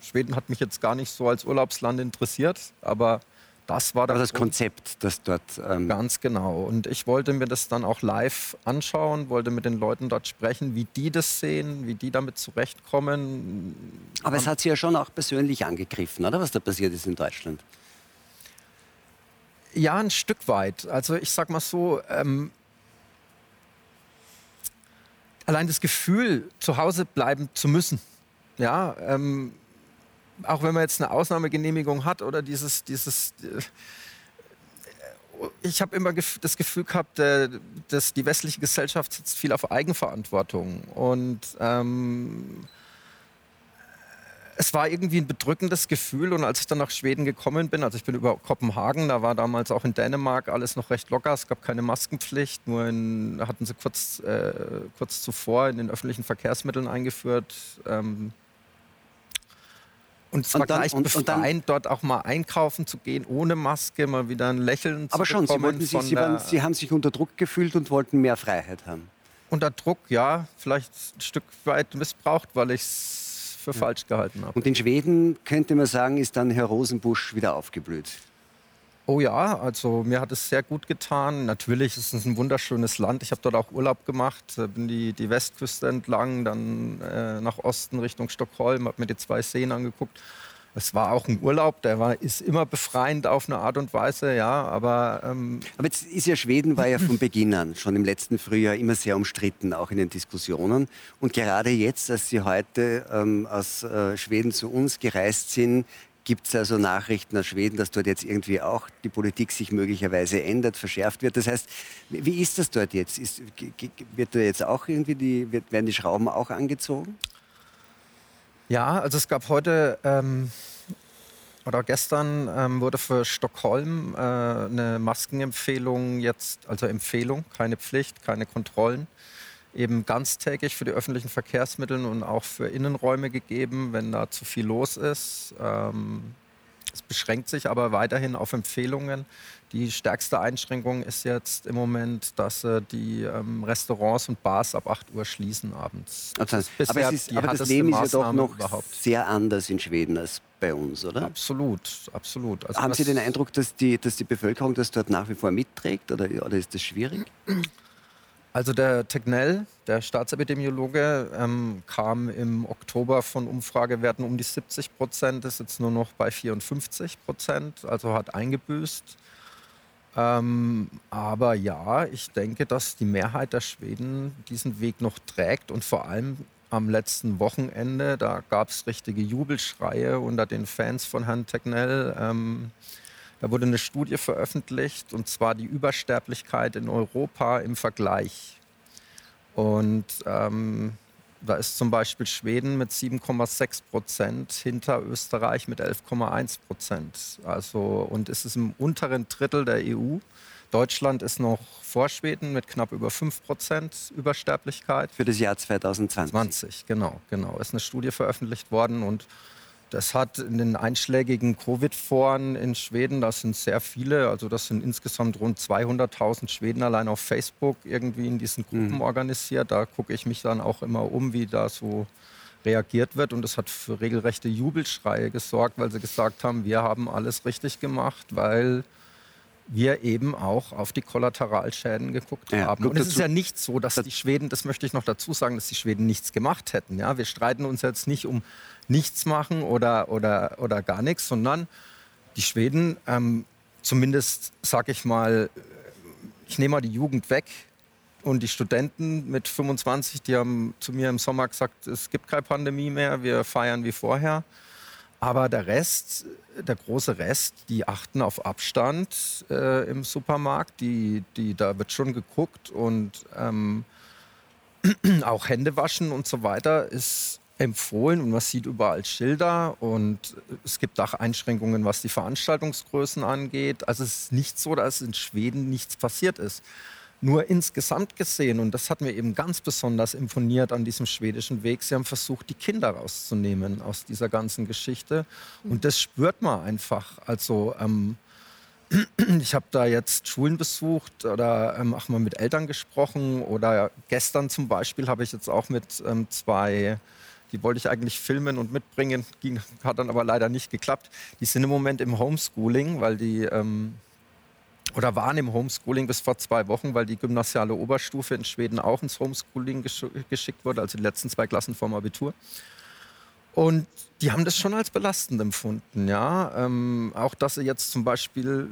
Schweden hat mich jetzt gar nicht so als Urlaubsland interessiert, aber das war das Konzept, das dort. Ähm Ganz genau. Und ich wollte mir das dann auch live anschauen, wollte mit den Leuten dort sprechen, wie die das sehen, wie die damit zurechtkommen. Aber es hat Sie ja schon auch persönlich angegriffen, oder? Was da passiert ist in Deutschland. Ja, ein Stück weit. Also ich sag mal so, ähm, allein das Gefühl, zu Hause bleiben zu müssen. Ja, ähm, auch wenn man jetzt eine Ausnahmegenehmigung hat oder dieses, dieses äh, ich habe immer das Gefühl gehabt, äh, dass die westliche Gesellschaft sitzt viel auf Eigenverantwortung. Und ähm, es war irgendwie ein bedrückendes Gefühl. Und als ich dann nach Schweden gekommen bin, also ich bin über Kopenhagen, da war damals auch in Dänemark alles noch recht locker. Es gab keine Maskenpflicht, nur in, hatten sie kurz, äh, kurz zuvor in den öffentlichen Verkehrsmitteln eingeführt. Ähm, und es war dann, gleich und, dort auch mal einkaufen zu gehen, ohne Maske, mal wieder ein Lächeln zu Aber schon, Sie, wollten Sie, waren, Sie haben sich unter Druck gefühlt und wollten mehr Freiheit haben. Unter Druck, ja, vielleicht ein Stück weit missbraucht, weil ich es für ja. falsch gehalten habe. Und in Schweden, könnte man sagen, ist dann Herr Rosenbusch wieder aufgeblüht. Oh ja, also mir hat es sehr gut getan. Natürlich ist es ein wunderschönes Land. Ich habe dort auch Urlaub gemacht, bin die, die Westküste entlang, dann äh, nach Osten Richtung Stockholm, habe mir die zwei Seen angeguckt. es war auch ein Urlaub, der war, ist immer befreiend auf eine Art und Weise, ja, aber... Ähm aber jetzt ist ja Schweden, war ja von Beginn an, schon im letzten Frühjahr, immer sehr umstritten, auch in den Diskussionen. Und gerade jetzt, als Sie heute ähm, aus äh, Schweden zu uns gereist sind, gibt es also Nachrichten aus Schweden, dass dort jetzt irgendwie auch die Politik sich möglicherweise ändert, verschärft wird. Das heißt, wie ist das dort jetzt? Ist, wird da jetzt auch irgendwie die, werden die Schrauben auch angezogen? Ja, also es gab heute ähm, oder gestern ähm, wurde für Stockholm äh, eine Maskenempfehlung jetzt, also Empfehlung, keine Pflicht, keine Kontrollen, eben ganztägig für die öffentlichen Verkehrsmittel und auch für Innenräume gegeben, wenn da zu viel los ist. Ähm, es beschränkt sich aber weiterhin auf Empfehlungen. Die stärkste Einschränkung ist jetzt im Moment, dass äh, die ähm, Restaurants und Bars ab 8 Uhr schließen abends. Das ist aber, ist, aber das Leben ist ja doch noch überhaupt. sehr anders in Schweden als bei uns, oder? Absolut, absolut. Also Haben Sie den Eindruck, dass die, dass die Bevölkerung das dort nach wie vor mitträgt oder, oder ist das schwierig? Also der Tegnell, der Staatsepidemiologe, ähm, kam im Oktober von Umfragewerten um die 70 Prozent, ist jetzt nur noch bei 54 Prozent, also hat eingebüßt. Ähm, aber ja, ich denke, dass die Mehrheit der Schweden diesen Weg noch trägt und vor allem am letzten Wochenende, da gab es richtige Jubelschreie unter den Fans von Herrn Tegnell. Ähm, da wurde eine Studie veröffentlicht und zwar die Übersterblichkeit in Europa im Vergleich. Und ähm, da ist zum Beispiel Schweden mit 7,6 Prozent hinter Österreich mit 11,1 Prozent. Also, und es ist im unteren Drittel der EU. Deutschland ist noch vor Schweden mit knapp über 5 Prozent Übersterblichkeit. Für das Jahr 2020. 20, genau, genau. Ist eine Studie veröffentlicht worden und das hat in den einschlägigen Covid-Foren in Schweden, das sind sehr viele, also das sind insgesamt rund 200.000 Schweden allein auf Facebook irgendwie in diesen Gruppen mhm. organisiert. Da gucke ich mich dann auch immer um, wie da so reagiert wird. Und es hat für regelrechte Jubelschreie gesorgt, weil sie gesagt haben, wir haben alles richtig gemacht, weil wir eben auch auf die Kollateralschäden geguckt ja, haben. Und es ist ja nicht so, dass die Schweden, das möchte ich noch dazu sagen, dass die Schweden nichts gemacht hätten. Ja, wir streiten uns jetzt nicht um nichts machen oder, oder, oder gar nichts, sondern die Schweden, ähm, zumindest sage ich mal, ich nehme mal die Jugend weg und die Studenten mit 25, die haben zu mir im Sommer gesagt, es gibt keine Pandemie mehr, wir feiern wie vorher. Aber der Rest, der große Rest, die achten auf Abstand äh, im Supermarkt. Die, die, da wird schon geguckt und ähm, auch Hände waschen und so weiter ist empfohlen und man sieht überall Schilder und es gibt auch Einschränkungen, was die Veranstaltungsgrößen angeht. Also es ist nicht so, dass in Schweden nichts passiert ist. Nur insgesamt gesehen, und das hat mir eben ganz besonders imponiert an diesem schwedischen Weg, sie haben versucht, die Kinder rauszunehmen aus dieser ganzen Geschichte. Und das spürt man einfach. Also ähm, ich habe da jetzt Schulen besucht oder ähm, auch mal mit Eltern gesprochen. Oder gestern zum Beispiel habe ich jetzt auch mit ähm, zwei die wollte ich eigentlich filmen und mitbringen, ging, hat dann aber leider nicht geklappt. Die sind im Moment im Homeschooling, weil die ähm, oder waren im Homeschooling bis vor zwei Wochen, weil die gymnasiale Oberstufe in Schweden auch ins Homeschooling gesch geschickt wurde, also die letzten zwei Klassen vorm Abitur. Und die haben das schon als belastend empfunden, ja. Ähm, auch dass sie jetzt zum Beispiel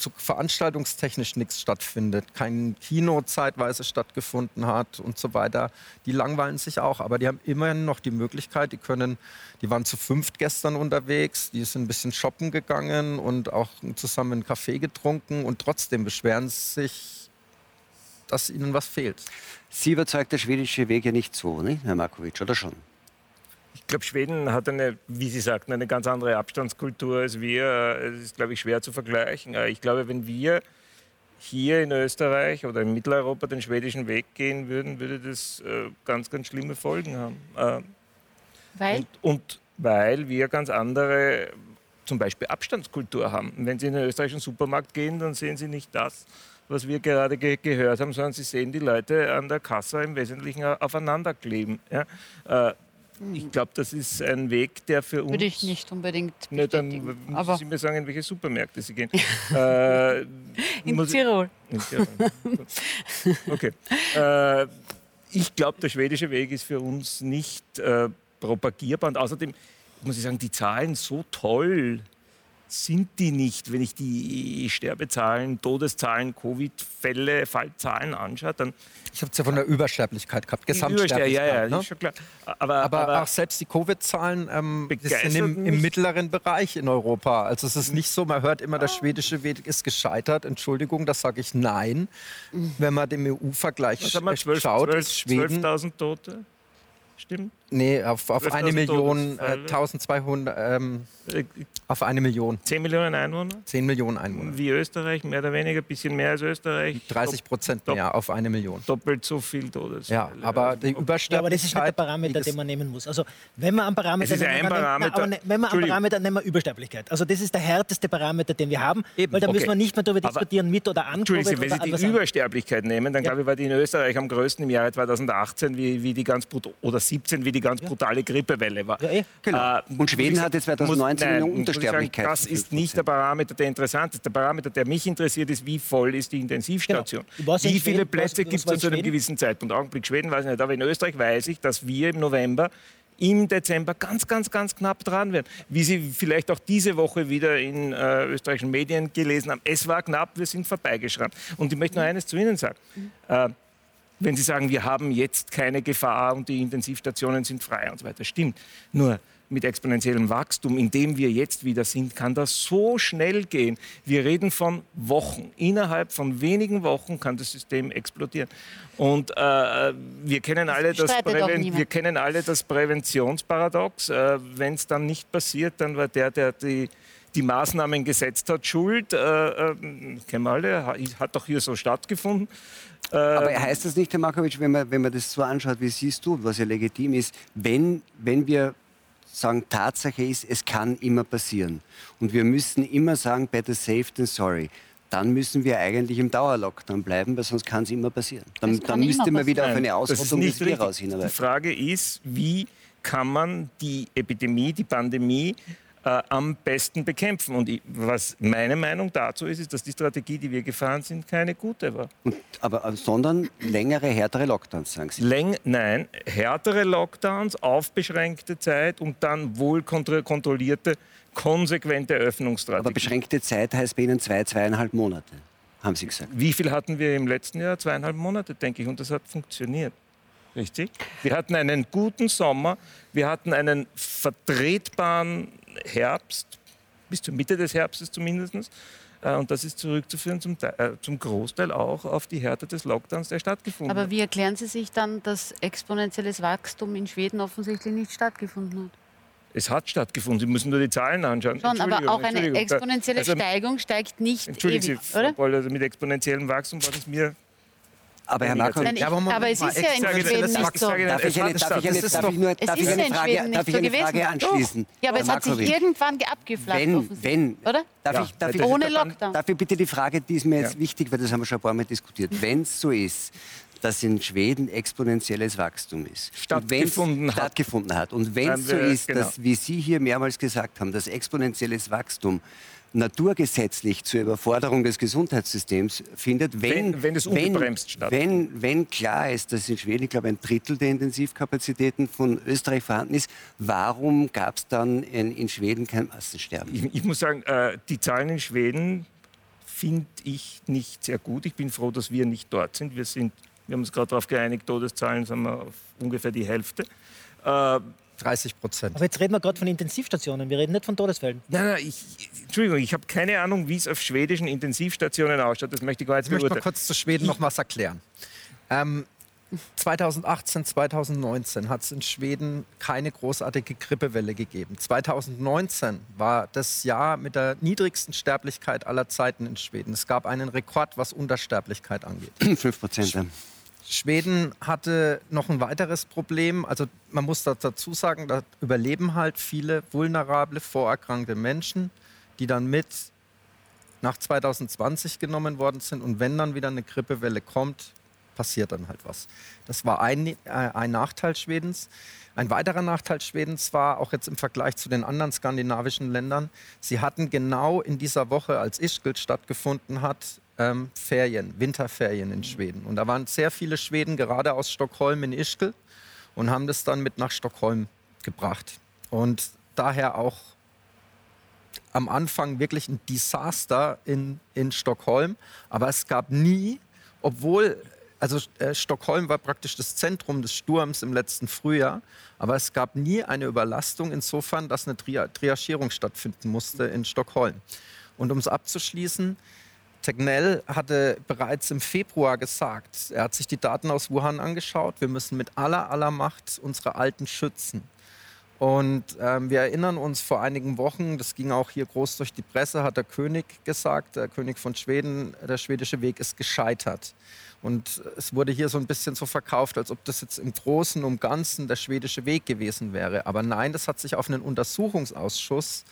zu veranstaltungstechnisch nichts stattfindet, kein Kino zeitweise stattgefunden hat und so weiter, die langweilen sich auch. Aber die haben immerhin noch die Möglichkeit, die können, die waren zu fünft gestern unterwegs, die sind ein bisschen shoppen gegangen und auch zusammen einen Kaffee getrunken und trotzdem beschweren sich, dass ihnen was fehlt. Sie überzeugt der schwedische Weg ja nicht so, ne, Herr Markovic, oder schon? Ich glaube, Schweden hat eine, wie Sie sagten, eine ganz andere Abstandskultur als wir. Es ist, glaube ich, schwer zu vergleichen. Ich glaube, wenn wir hier in Österreich oder in Mitteleuropa den schwedischen Weg gehen würden, würde das äh, ganz, ganz schlimme Folgen haben. Äh, weil? Und, und, weil wir ganz andere, zum Beispiel Abstandskultur haben. wenn Sie in den österreichischen Supermarkt gehen, dann sehen Sie nicht das, was wir gerade ge gehört haben, sondern Sie sehen die Leute an der Kasse im Wesentlichen aufeinander kleben. Ja? Ich glaube, das ist ein Weg, der für uns. Würde ich nicht unbedingt. Ne, dann müssen aber Sie mir sagen, in welche Supermärkte Sie gehen. äh, in Tirol. In Tirol. okay. Äh, ich glaube, der schwedische Weg ist für uns nicht äh, propagierbar. Und außerdem, muss ich sagen, die Zahlen so toll sind die nicht. Wenn ich die Sterbezahlen, Todeszahlen, Covid-Fälle, Fallzahlen anschaue, dann. Ich habe es ja von der Übersterblichkeit gehabt, Gesamtsterblichkeit. Ja, ja, ne? ist schon klar. Aber, aber, aber auch selbst die Covid-Zahlen ähm, sind im, im, mittleren Bereich in Europa. Also es ist nicht so, man hört immer, der schwedische Weg ist gescheitert. Entschuldigung, das sage ich nein. Wenn man dem EU-Vergleich schaut, 12, 12, Schweden... 12.000 Tote? Stimmt? Nee, auf, auf eine Million, äh, 1200, ähm, äh, auf eine Million. 10 Millionen Einwohner? 10 Millionen Einwohner. Wie Österreich, mehr oder weniger, ein bisschen mehr als Österreich. 30 Prozent mehr auf eine Million. Doppelt so viel Todesfälle. Ja, aber die Übersterblichkeit... Ja, aber das ist nicht der Parameter, den man nehmen muss. Also wenn man einen Parameter, nehmen, ein Parameter. Ne, wenn man einen Parameter nehmen wir Übersterblichkeit. Also das ist der härteste Parameter, den wir haben, Eben. weil da okay. müssen wir nicht mehr darüber diskutieren, aber mit oder an Entschuldigen wenn Sie die Übersterblichkeit nehmen, dann ja. glaube ich, war die in Österreich am größten im Jahre 2018 wie, wie die ganz oder 17 wie die ganz brutale Grippewelle war. Ja, eh. genau. äh, und Schweden hatte 2019 eine Untersterblichkeit. das ist nicht der Parameter, der interessant ist. Der Parameter, der mich interessiert, ist, wie voll ist die Intensivstation. Genau. Wie viele Plätze gibt es zu einem gewissen Zeitpunkt? Augenblick Schweden weiß ich nicht, aber in Österreich weiß ich, dass wir im November im Dezember ganz, ganz, ganz knapp dran werden. Wie Sie vielleicht auch diese Woche wieder in äh, österreichischen Medien gelesen haben. Es war knapp, wir sind vorbeigeschrammt. Und ich möchte noch eines zu Ihnen sagen. Äh, wenn Sie sagen, wir haben jetzt keine Gefahr und die Intensivstationen sind frei und so weiter. Stimmt. Nur mit exponentiellem Wachstum, in dem wir jetzt wieder sind, kann das so schnell gehen. Wir reden von Wochen. Innerhalb von wenigen Wochen kann das System explodieren. Und äh, wir, kennen alle das wir kennen alle das Präventionsparadox. Äh, Wenn es dann nicht passiert, dann war der, der die die Maßnahmen gesetzt hat, schuld. Äh, äh, kennen wir alle, hat doch hier so stattgefunden. Aber ähm, heißt das nicht, Herr Markovic, wenn man, wenn man das so anschaut, wie siehst du, was ja legitim ist, wenn, wenn wir sagen, Tatsache ist, es kann immer passieren. Und wir müssen immer sagen, better safe than sorry. Dann müssen wir eigentlich im Dauerlockdown bleiben, weil sonst kann es immer passieren. Dann, dann müsste man wieder auf eine Ausrottung des Virus hinarbeiten. Die Frage ist, wie kann man die Epidemie, die Pandemie äh, am besten bekämpfen. Und ich, was meine Meinung dazu ist, ist, dass die Strategie, die wir gefahren sind, keine gute war. Und, aber äh, sondern längere, härtere Lockdowns, sagen Sie? Läng, nein, härtere Lockdowns auf beschränkte Zeit und dann wohl kontrollierte, konsequente Öffnungsstrategie. Aber beschränkte Zeit heißt bei Ihnen zwei, zweieinhalb Monate, haben Sie gesagt. Wie viel hatten wir im letzten Jahr? Zweieinhalb Monate, denke ich, und das hat funktioniert. Richtig? Wir hatten einen guten Sommer, wir hatten einen vertretbaren Herbst, bis zur Mitte des Herbstes zumindest. Äh, und das ist zurückzuführen zum, äh, zum, Großteil auch auf die Härte des Lockdowns, der stattgefunden hat. Aber wie erklären Sie sich dann, dass exponentielles Wachstum in Schweden offensichtlich nicht stattgefunden hat? Es hat stattgefunden. Sie müssen nur die Zahlen anschauen. Schon, aber auch eine exponentielle also, Steigung steigt nicht Entschuldigen ewig, Sie, oder? Paul, also mit exponentiellem Wachstum war das mir aber Herr Markov, ja, aber, aber es ist ja in Schweden nicht so. Darf ich eine, darf ich eine, darf ich nur, darf ich eine Frage, darf ich eine Frage anschließen? Ja, aber es hat sich irgendwann abgeflacht, wenn, wenn, oder? Darf ich, darf ich, Ohne Lockdown. Darf ich bitte die Frage, die ist mir jetzt wichtig, weil das haben wir schon ein paar Mal diskutiert. Wenn es so ist, dass in Schweden exponentielles Wachstum ist. Stattgefunden, hat. stattgefunden hat. Und wenn es so ist, genau. dass, wie Sie hier mehrmals gesagt haben, dass exponentielles Wachstum naturgesetzlich zur Überforderung des Gesundheitssystems findet, wenn, wenn, wenn es ungebremst stattfindet. Wenn, wenn klar ist, dass in Schweden, ich glaube, ein Drittel der Intensivkapazitäten von Österreich vorhanden ist, warum gab es dann in, in, Schweden kein Massensterben? Ich, ich muss sagen, äh, die Zahlen in Schweden finde ich nicht sehr gut. Ich bin froh, dass wir nicht dort sind. Wir, sind, wir haben uns gerade darauf geeinigt, Todeszahlen sind wir auf ungefähr die Hälfte. Äh, 30 Prozent. Aber jetzt reden wir gerade von Intensivstationen, wir reden nicht von Todesfällen. Nein, nein, ich, Entschuldigung, ich habe keine Ahnung, wie es auf schwedischen Intensivstationen ausschaut. Das möchte ich gar nicht Ich möchte mal kurz zu Schweden noch was erklären. Ähm, 2018, 2019 hat es in Schweden keine großartige Grippewelle gegeben. 2019 war das Jahr mit der niedrigsten Sterblichkeit aller Zeiten in Schweden. Es gab einen Rekord, was Untersterblichkeit angeht. 5 Prozent. Schweden hatte noch ein weiteres Problem. Also man muss dazu sagen, da überleben halt viele vulnerable, vorerkrankte Menschen, die dann mit nach 2020 genommen worden sind. Und wenn dann wieder eine Grippewelle kommt, passiert dann halt was. Das war ein, äh, ein Nachteil Schwedens. Ein weiterer Nachteil Schwedens war, auch jetzt im Vergleich zu den anderen skandinavischen Ländern, sie hatten genau in dieser Woche, als Ischgl stattgefunden hat, ähm, Ferien, Winterferien in Schweden. Und da waren sehr viele Schweden gerade aus Stockholm in Ischgl und haben das dann mit nach Stockholm gebracht. Und daher auch am Anfang wirklich ein Desaster in, in Stockholm. Aber es gab nie, obwohl, also äh, Stockholm war praktisch das Zentrum des Sturms im letzten Frühjahr, aber es gab nie eine Überlastung insofern, dass eine Tri Triagierung stattfinden musste in Stockholm. Und um es abzuschließen, Tegnell hatte bereits im Februar gesagt, er hat sich die Daten aus Wuhan angeschaut, wir müssen mit aller, aller Macht unsere Alten schützen. Und ähm, wir erinnern uns vor einigen Wochen, das ging auch hier groß durch die Presse, hat der König gesagt, der König von Schweden, der schwedische Weg ist gescheitert. Und es wurde hier so ein bisschen so verkauft, als ob das jetzt im Großen und Ganzen der schwedische Weg gewesen wäre. Aber nein, das hat sich auf einen Untersuchungsausschuss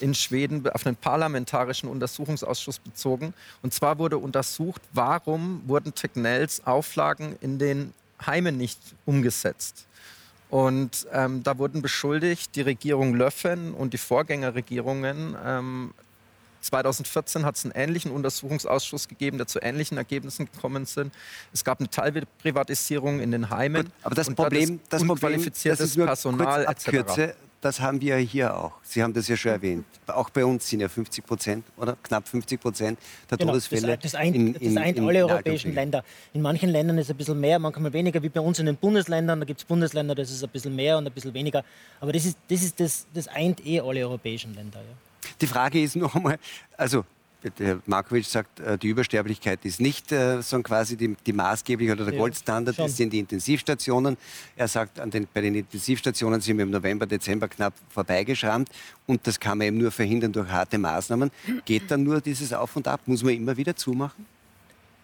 in Schweden, auf einen parlamentarischen Untersuchungsausschuss bezogen. Und zwar wurde untersucht, warum wurden Tegnells Auflagen in den Heimen nicht umgesetzt. Und ähm, da wurden beschuldigt, die Regierung Löffen und die Vorgängerregierungen. Ähm, 2014 hat es einen ähnlichen Untersuchungsausschuss gegeben, der zu ähnlichen Ergebnissen gekommen sind. Es gab eine Teilprivatisierung in den Heimen. Gut, aber das Problem, das Problem, das ist nur Personal etc das haben wir hier auch. Sie haben das ja schon erwähnt. Auch bei uns sind ja 50 Prozent oder knapp 50 Prozent der genau, Todesfälle. Das, das eint, in, in, das eint in, alle europäischen Länder. In manchen Ländern ist es ein bisschen mehr, manchmal weniger, wie bei uns in den Bundesländern. Da gibt es Bundesländer, das ist ein bisschen mehr und ein bisschen weniger. Aber das, ist, das, ist das, das eint eh alle europäischen Länder. Ja. Die Frage ist noch einmal, also Herr Markovic sagt, äh, die Übersterblichkeit ist nicht äh, so quasi die, die maßgebliche oder der ja, Goldstandard, schon. das sind die Intensivstationen. Er sagt, den, bei den Intensivstationen sind wir im November, Dezember knapp vorbeigeschrammt und das kann man eben nur verhindern durch harte Maßnahmen. Geht dann nur dieses Auf und Ab? Muss man immer wieder zumachen?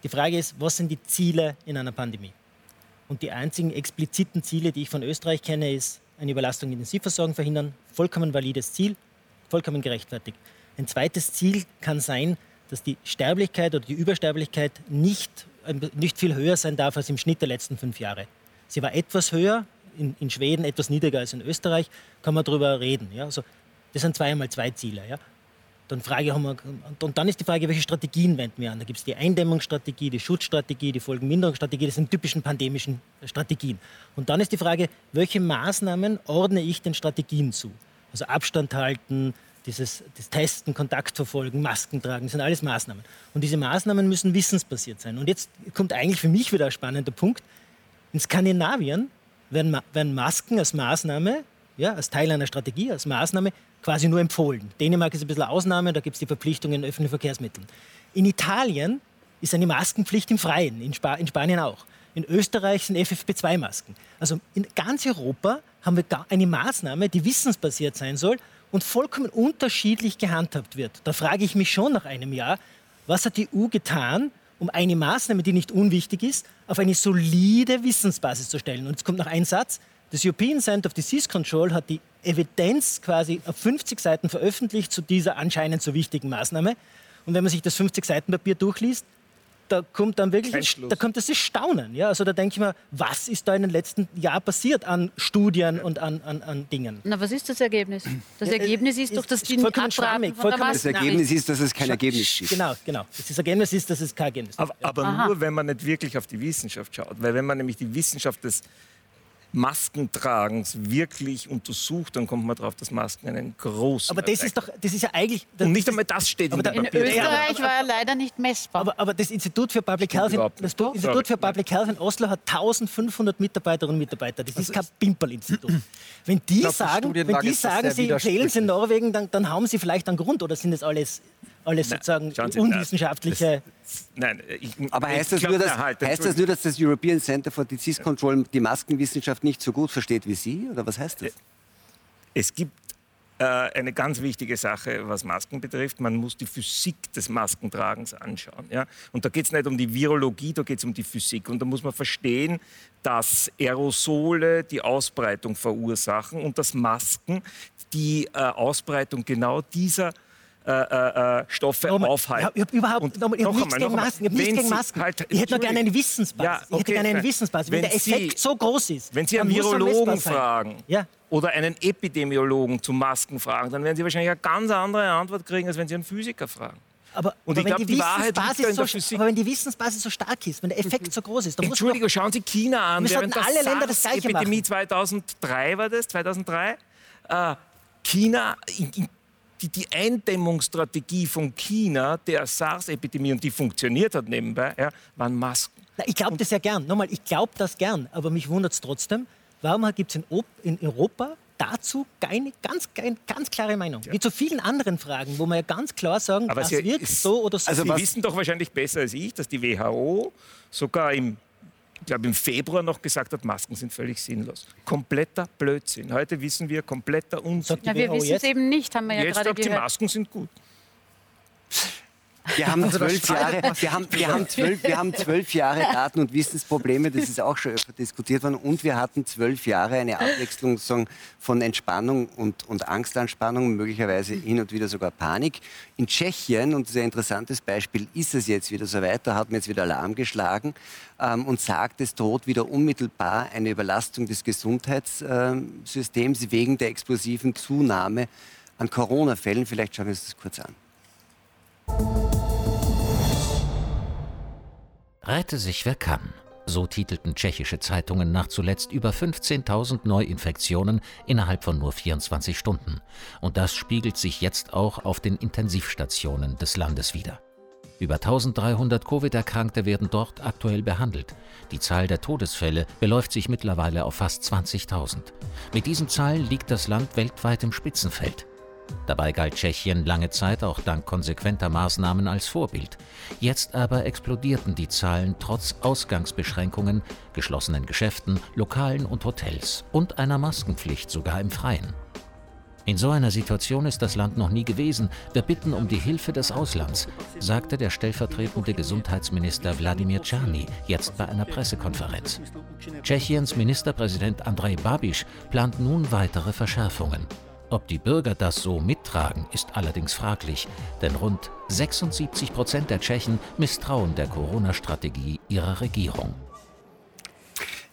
Die Frage ist, was sind die Ziele in einer Pandemie? Und die einzigen expliziten Ziele, die ich von Österreich kenne, ist eine Überlastung der Intensivversorgung verhindern. Vollkommen valides Ziel, vollkommen gerechtfertigt. Ein zweites Ziel kann sein, dass die Sterblichkeit oder die Übersterblichkeit nicht, äh, nicht viel höher sein darf als im Schnitt der letzten fünf Jahre. Sie war etwas höher, in, in Schweden etwas niedriger als in Österreich, kann man darüber reden. Ja? Also, das sind zweimal zwei Ziele. Ja? Dann Frage haben wir, und dann ist die Frage, welche Strategien wenden wir an? Da gibt es die Eindämmungsstrategie, die Schutzstrategie, die Folgenminderungsstrategie, das sind typischen pandemischen Strategien. Und dann ist die Frage, welche Maßnahmen ordne ich den Strategien zu? Also Abstand halten, dieses das Testen, Kontakt verfolgen, Masken tragen, das sind alles Maßnahmen. Und diese Maßnahmen müssen wissensbasiert sein. Und jetzt kommt eigentlich für mich wieder ein spannender Punkt. In Skandinavien werden, werden Masken als Maßnahme, ja, als Teil einer Strategie, als Maßnahme quasi nur empfohlen. Dänemark ist ein bisschen Ausnahme, da gibt es die Verpflichtung in öffentlichen Verkehrsmitteln. In Italien ist eine Maskenpflicht im Freien, in, Sp in Spanien auch. In Österreich sind FFP2-Masken. Also in ganz Europa haben wir eine Maßnahme, die wissensbasiert sein soll und vollkommen unterschiedlich gehandhabt wird. Da frage ich mich schon nach einem Jahr, was hat die EU getan, um eine Maßnahme, die nicht unwichtig ist, auf eine solide Wissensbasis zu stellen. Und jetzt kommt noch ein Satz. Das European Center of Disease Control hat die Evidenz quasi auf 50 Seiten veröffentlicht zu dieser anscheinend so wichtigen Maßnahme. Und wenn man sich das 50 Seiten Papier durchliest, da kommt dann wirklich, da kommt das Staunen. Ja? Also da denke ich mir, was ist da in den letzten Jahren passiert an Studien und an, an, an Dingen? Na, was ist das Ergebnis? Das Ergebnis ist, ist doch, dass die vollkommen schwammig, vollkommen Das Ergebnis ist, dass es kein Ergebnis gibt. Genau, genau. Das Ergebnis ist, dass es kein Ergebnis gibt. Aber, aber nur, wenn man nicht wirklich auf die Wissenschaft schaut. Weil wenn man nämlich die Wissenschaft des Maskentragens wirklich untersucht, dann kommt man darauf, dass Masken einen großen. Aber das ist doch, das ist ja eigentlich. Und nicht einmal das steht in, in Österreich war er leider nicht messbar. Aber, aber das Institut für Public Health, in, das Institut für Public Health in Oslo hat 1500 Mitarbeiterinnen und Mitarbeiter. Das ist kein Pimperl-Institut. Wenn die glaub, sagen, wenn die sagen, sie empfehlen es in Norwegen, dann, dann haben sie vielleicht einen Grund oder sind das alles alles sozusagen Sie, unwissenschaftliche. Das, nein, ich, Aber heißt, das, nur, dass, halt, heißt das nur, dass das European Center for Disease Control die Maskenwissenschaft nicht so gut versteht wie Sie? Oder was heißt das? Es gibt äh, eine ganz wichtige Sache, was Masken betrifft. Man muss die Physik des Maskentragens anschauen. Ja? Und da geht es nicht um die Virologie, da geht es um die Physik. Und da muss man verstehen, dass Aerosole die Ausbreitung verursachen und dass Masken die äh, Ausbreitung genau dieser äh, äh, äh, Stoffe nochmal, aufhalten. Ich habe überhaupt ich hab nichts gegen Masken. Ich, nichts gegen Masken. Halt, ich hätte nur gerne eine Wissensbasis. Ja, okay, ich hätte gerne eine Wissensbasis. Wenn, wenn der Effekt Sie, so groß ist. Wenn Sie einen Virologen fragen ja. oder einen Epidemiologen zu Masken fragen, dann werden Sie wahrscheinlich eine ganz andere Antwort kriegen, als wenn Sie einen Physiker fragen. Aber, und aber, ich glaube, die, in der Physik. aber wenn die Wissensbasis so stark ist, wenn der Effekt so groß ist, dann Entschuldigung, schauen Sie China an. Während alle Länder das gleiche Epidemie machen. 2003 war das, 2003. Äh, China, die, die Eindämmungsstrategie von China der SARS-Epidemie, und die funktioniert hat nebenbei, ja, waren Masken. Na, ich glaube das ja gern. Nochmal, ich glaube das gern, aber mich wundert es trotzdem. Warum gibt es in, in Europa dazu keine ganz, ganz klare Meinung. Ja. Wie zu vielen anderen Fragen, wo man ja ganz klar sagen, Aber das wirkt so oder so. Also Sie wissen doch wahrscheinlich besser als ich, dass die WHO sogar im ich glaube, im Februar noch gesagt hat, Masken sind völlig sinnlos. Kompletter Blödsinn. Heute wissen wir, kompletter Unsinn. Ja, wir wissen es eben nicht, haben wir ja jetzt gerade sagt, gehört. die Masken sind gut. Wir haben zwölf Jahre, wir haben, wir, haben zwölf, wir haben zwölf Jahre Daten- und Wissensprobleme, das ist auch schon öfter diskutiert worden. Und wir hatten zwölf Jahre eine Abwechslung von Entspannung und, und Angstanspannung, möglicherweise hin und wieder sogar Panik. In Tschechien, und das ist ein interessantes Beispiel, ist es jetzt wieder so weit, da hat man jetzt wieder Alarm geschlagen ähm, und sagt, es droht wieder unmittelbar eine Überlastung des Gesundheitssystems wegen der explosiven Zunahme an Corona-Fällen. Vielleicht schauen wir uns das kurz an. Rette sich wer kann. So titelten tschechische Zeitungen nach zuletzt über 15.000 Neuinfektionen innerhalb von nur 24 Stunden. Und das spiegelt sich jetzt auch auf den Intensivstationen des Landes wider. Über 1300 Covid-Erkrankte werden dort aktuell behandelt. Die Zahl der Todesfälle beläuft sich mittlerweile auf fast 20.000. Mit diesen Zahlen liegt das Land weltweit im Spitzenfeld. Dabei galt Tschechien lange Zeit auch dank konsequenter Maßnahmen als Vorbild. Jetzt aber explodierten die Zahlen trotz Ausgangsbeschränkungen, geschlossenen Geschäften, Lokalen und Hotels und einer Maskenpflicht sogar im Freien. In so einer Situation ist das Land noch nie gewesen. Wir bitten um die Hilfe des Auslands, sagte der stellvertretende Gesundheitsminister Wladimir Czerny jetzt bei einer Pressekonferenz. Tschechiens Ministerpräsident Andrej Babiš plant nun weitere Verschärfungen. Ob die Bürger das so mittragen, ist allerdings fraglich, denn rund 76 Prozent der Tschechen misstrauen der Corona-Strategie ihrer Regierung.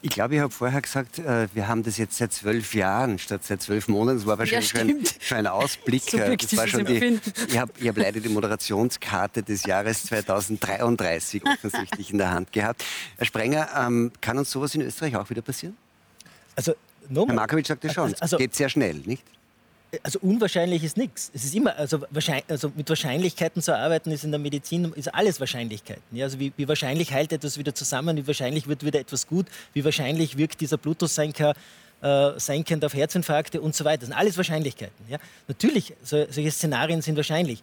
Ich glaube, ich habe vorher gesagt, äh, wir haben das jetzt seit zwölf Jahren statt seit zwölf Monaten. Das war wahrscheinlich ja, schon, ein, schon, ein, Ausblick. So äh, das war schon die, ich habe hab leider die Moderationskarte des Jahres 2033 offensichtlich in der Hand gehabt. Herr Sprenger, ähm, kann uns sowas in Österreich auch wieder passieren? Also, no Herr Markovic sagte schon, also, also, es geht sehr schnell, nicht? Also unwahrscheinlich ist nichts. Es ist immer, also, also, mit Wahrscheinlichkeiten zu arbeiten, ist in der Medizin ist alles Wahrscheinlichkeiten. Ja, also wie, wie, wahrscheinlich heilt etwas wieder zusammen, wie wahrscheinlich wird wieder etwas gut, wie wahrscheinlich wirkt dieser Blutdrucksenker äh, senkend auf Herzinfarkte und so weiter. Das sind alles Wahrscheinlichkeiten. Ja. Natürlich, so, solche Szenarien sind wahrscheinlich.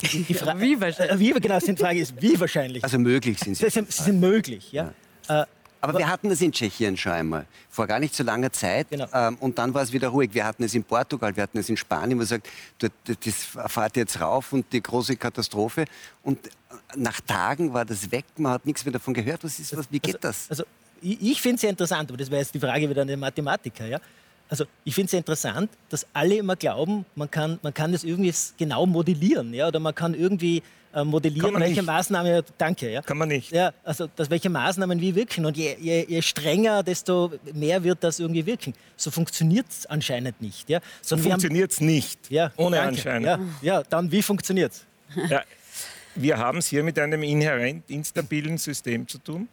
Die, ja, wie wahrscheinlich? Äh, wie, genau, die Frage ist, wie wahrscheinlich. Also möglich sind sie. Sie sind, sie sind möglich, ja. ja. Äh, aber wir hatten es in Tschechien schon einmal, vor gar nicht so langer Zeit. Genau. Ähm, und dann war es wieder ruhig. Wir hatten es in Portugal, wir hatten es in Spanien. Man sagt, das fahrt jetzt rauf und die große Katastrophe. Und nach Tagen war das weg, man hat nichts mehr davon gehört. Was ist, was, wie geht also, das? Also, ich, ich finde es sehr interessant, aber das wäre jetzt die Frage wieder an den Mathematiker. Ja? Also ich finde es interessant, dass alle immer glauben, man kann, man kann das irgendwie genau modellieren. Ja? Oder man kann irgendwie äh, modellieren, welche. Maßnahmen, danke. Ja? Kann man nicht. Ja, also dass welche Maßnahmen wie wirken. Und je, je, je strenger, desto mehr wird das irgendwie wirken. So funktioniert es anscheinend nicht. Ja? So funktioniert es nicht, ja, ohne danke. anscheinend. Ja, ja, dann wie funktioniert es? Ja, wir haben es hier mit einem inhärent instabilen System zu tun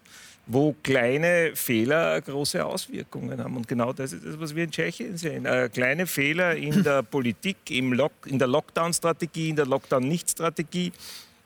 wo kleine Fehler große Auswirkungen haben. Und genau das ist das, was wir in Tschechien sehen. Äh, kleine Fehler in der Politik, im Lock, in der Lockdown-Strategie, in der Lockdown-Nicht-Strategie.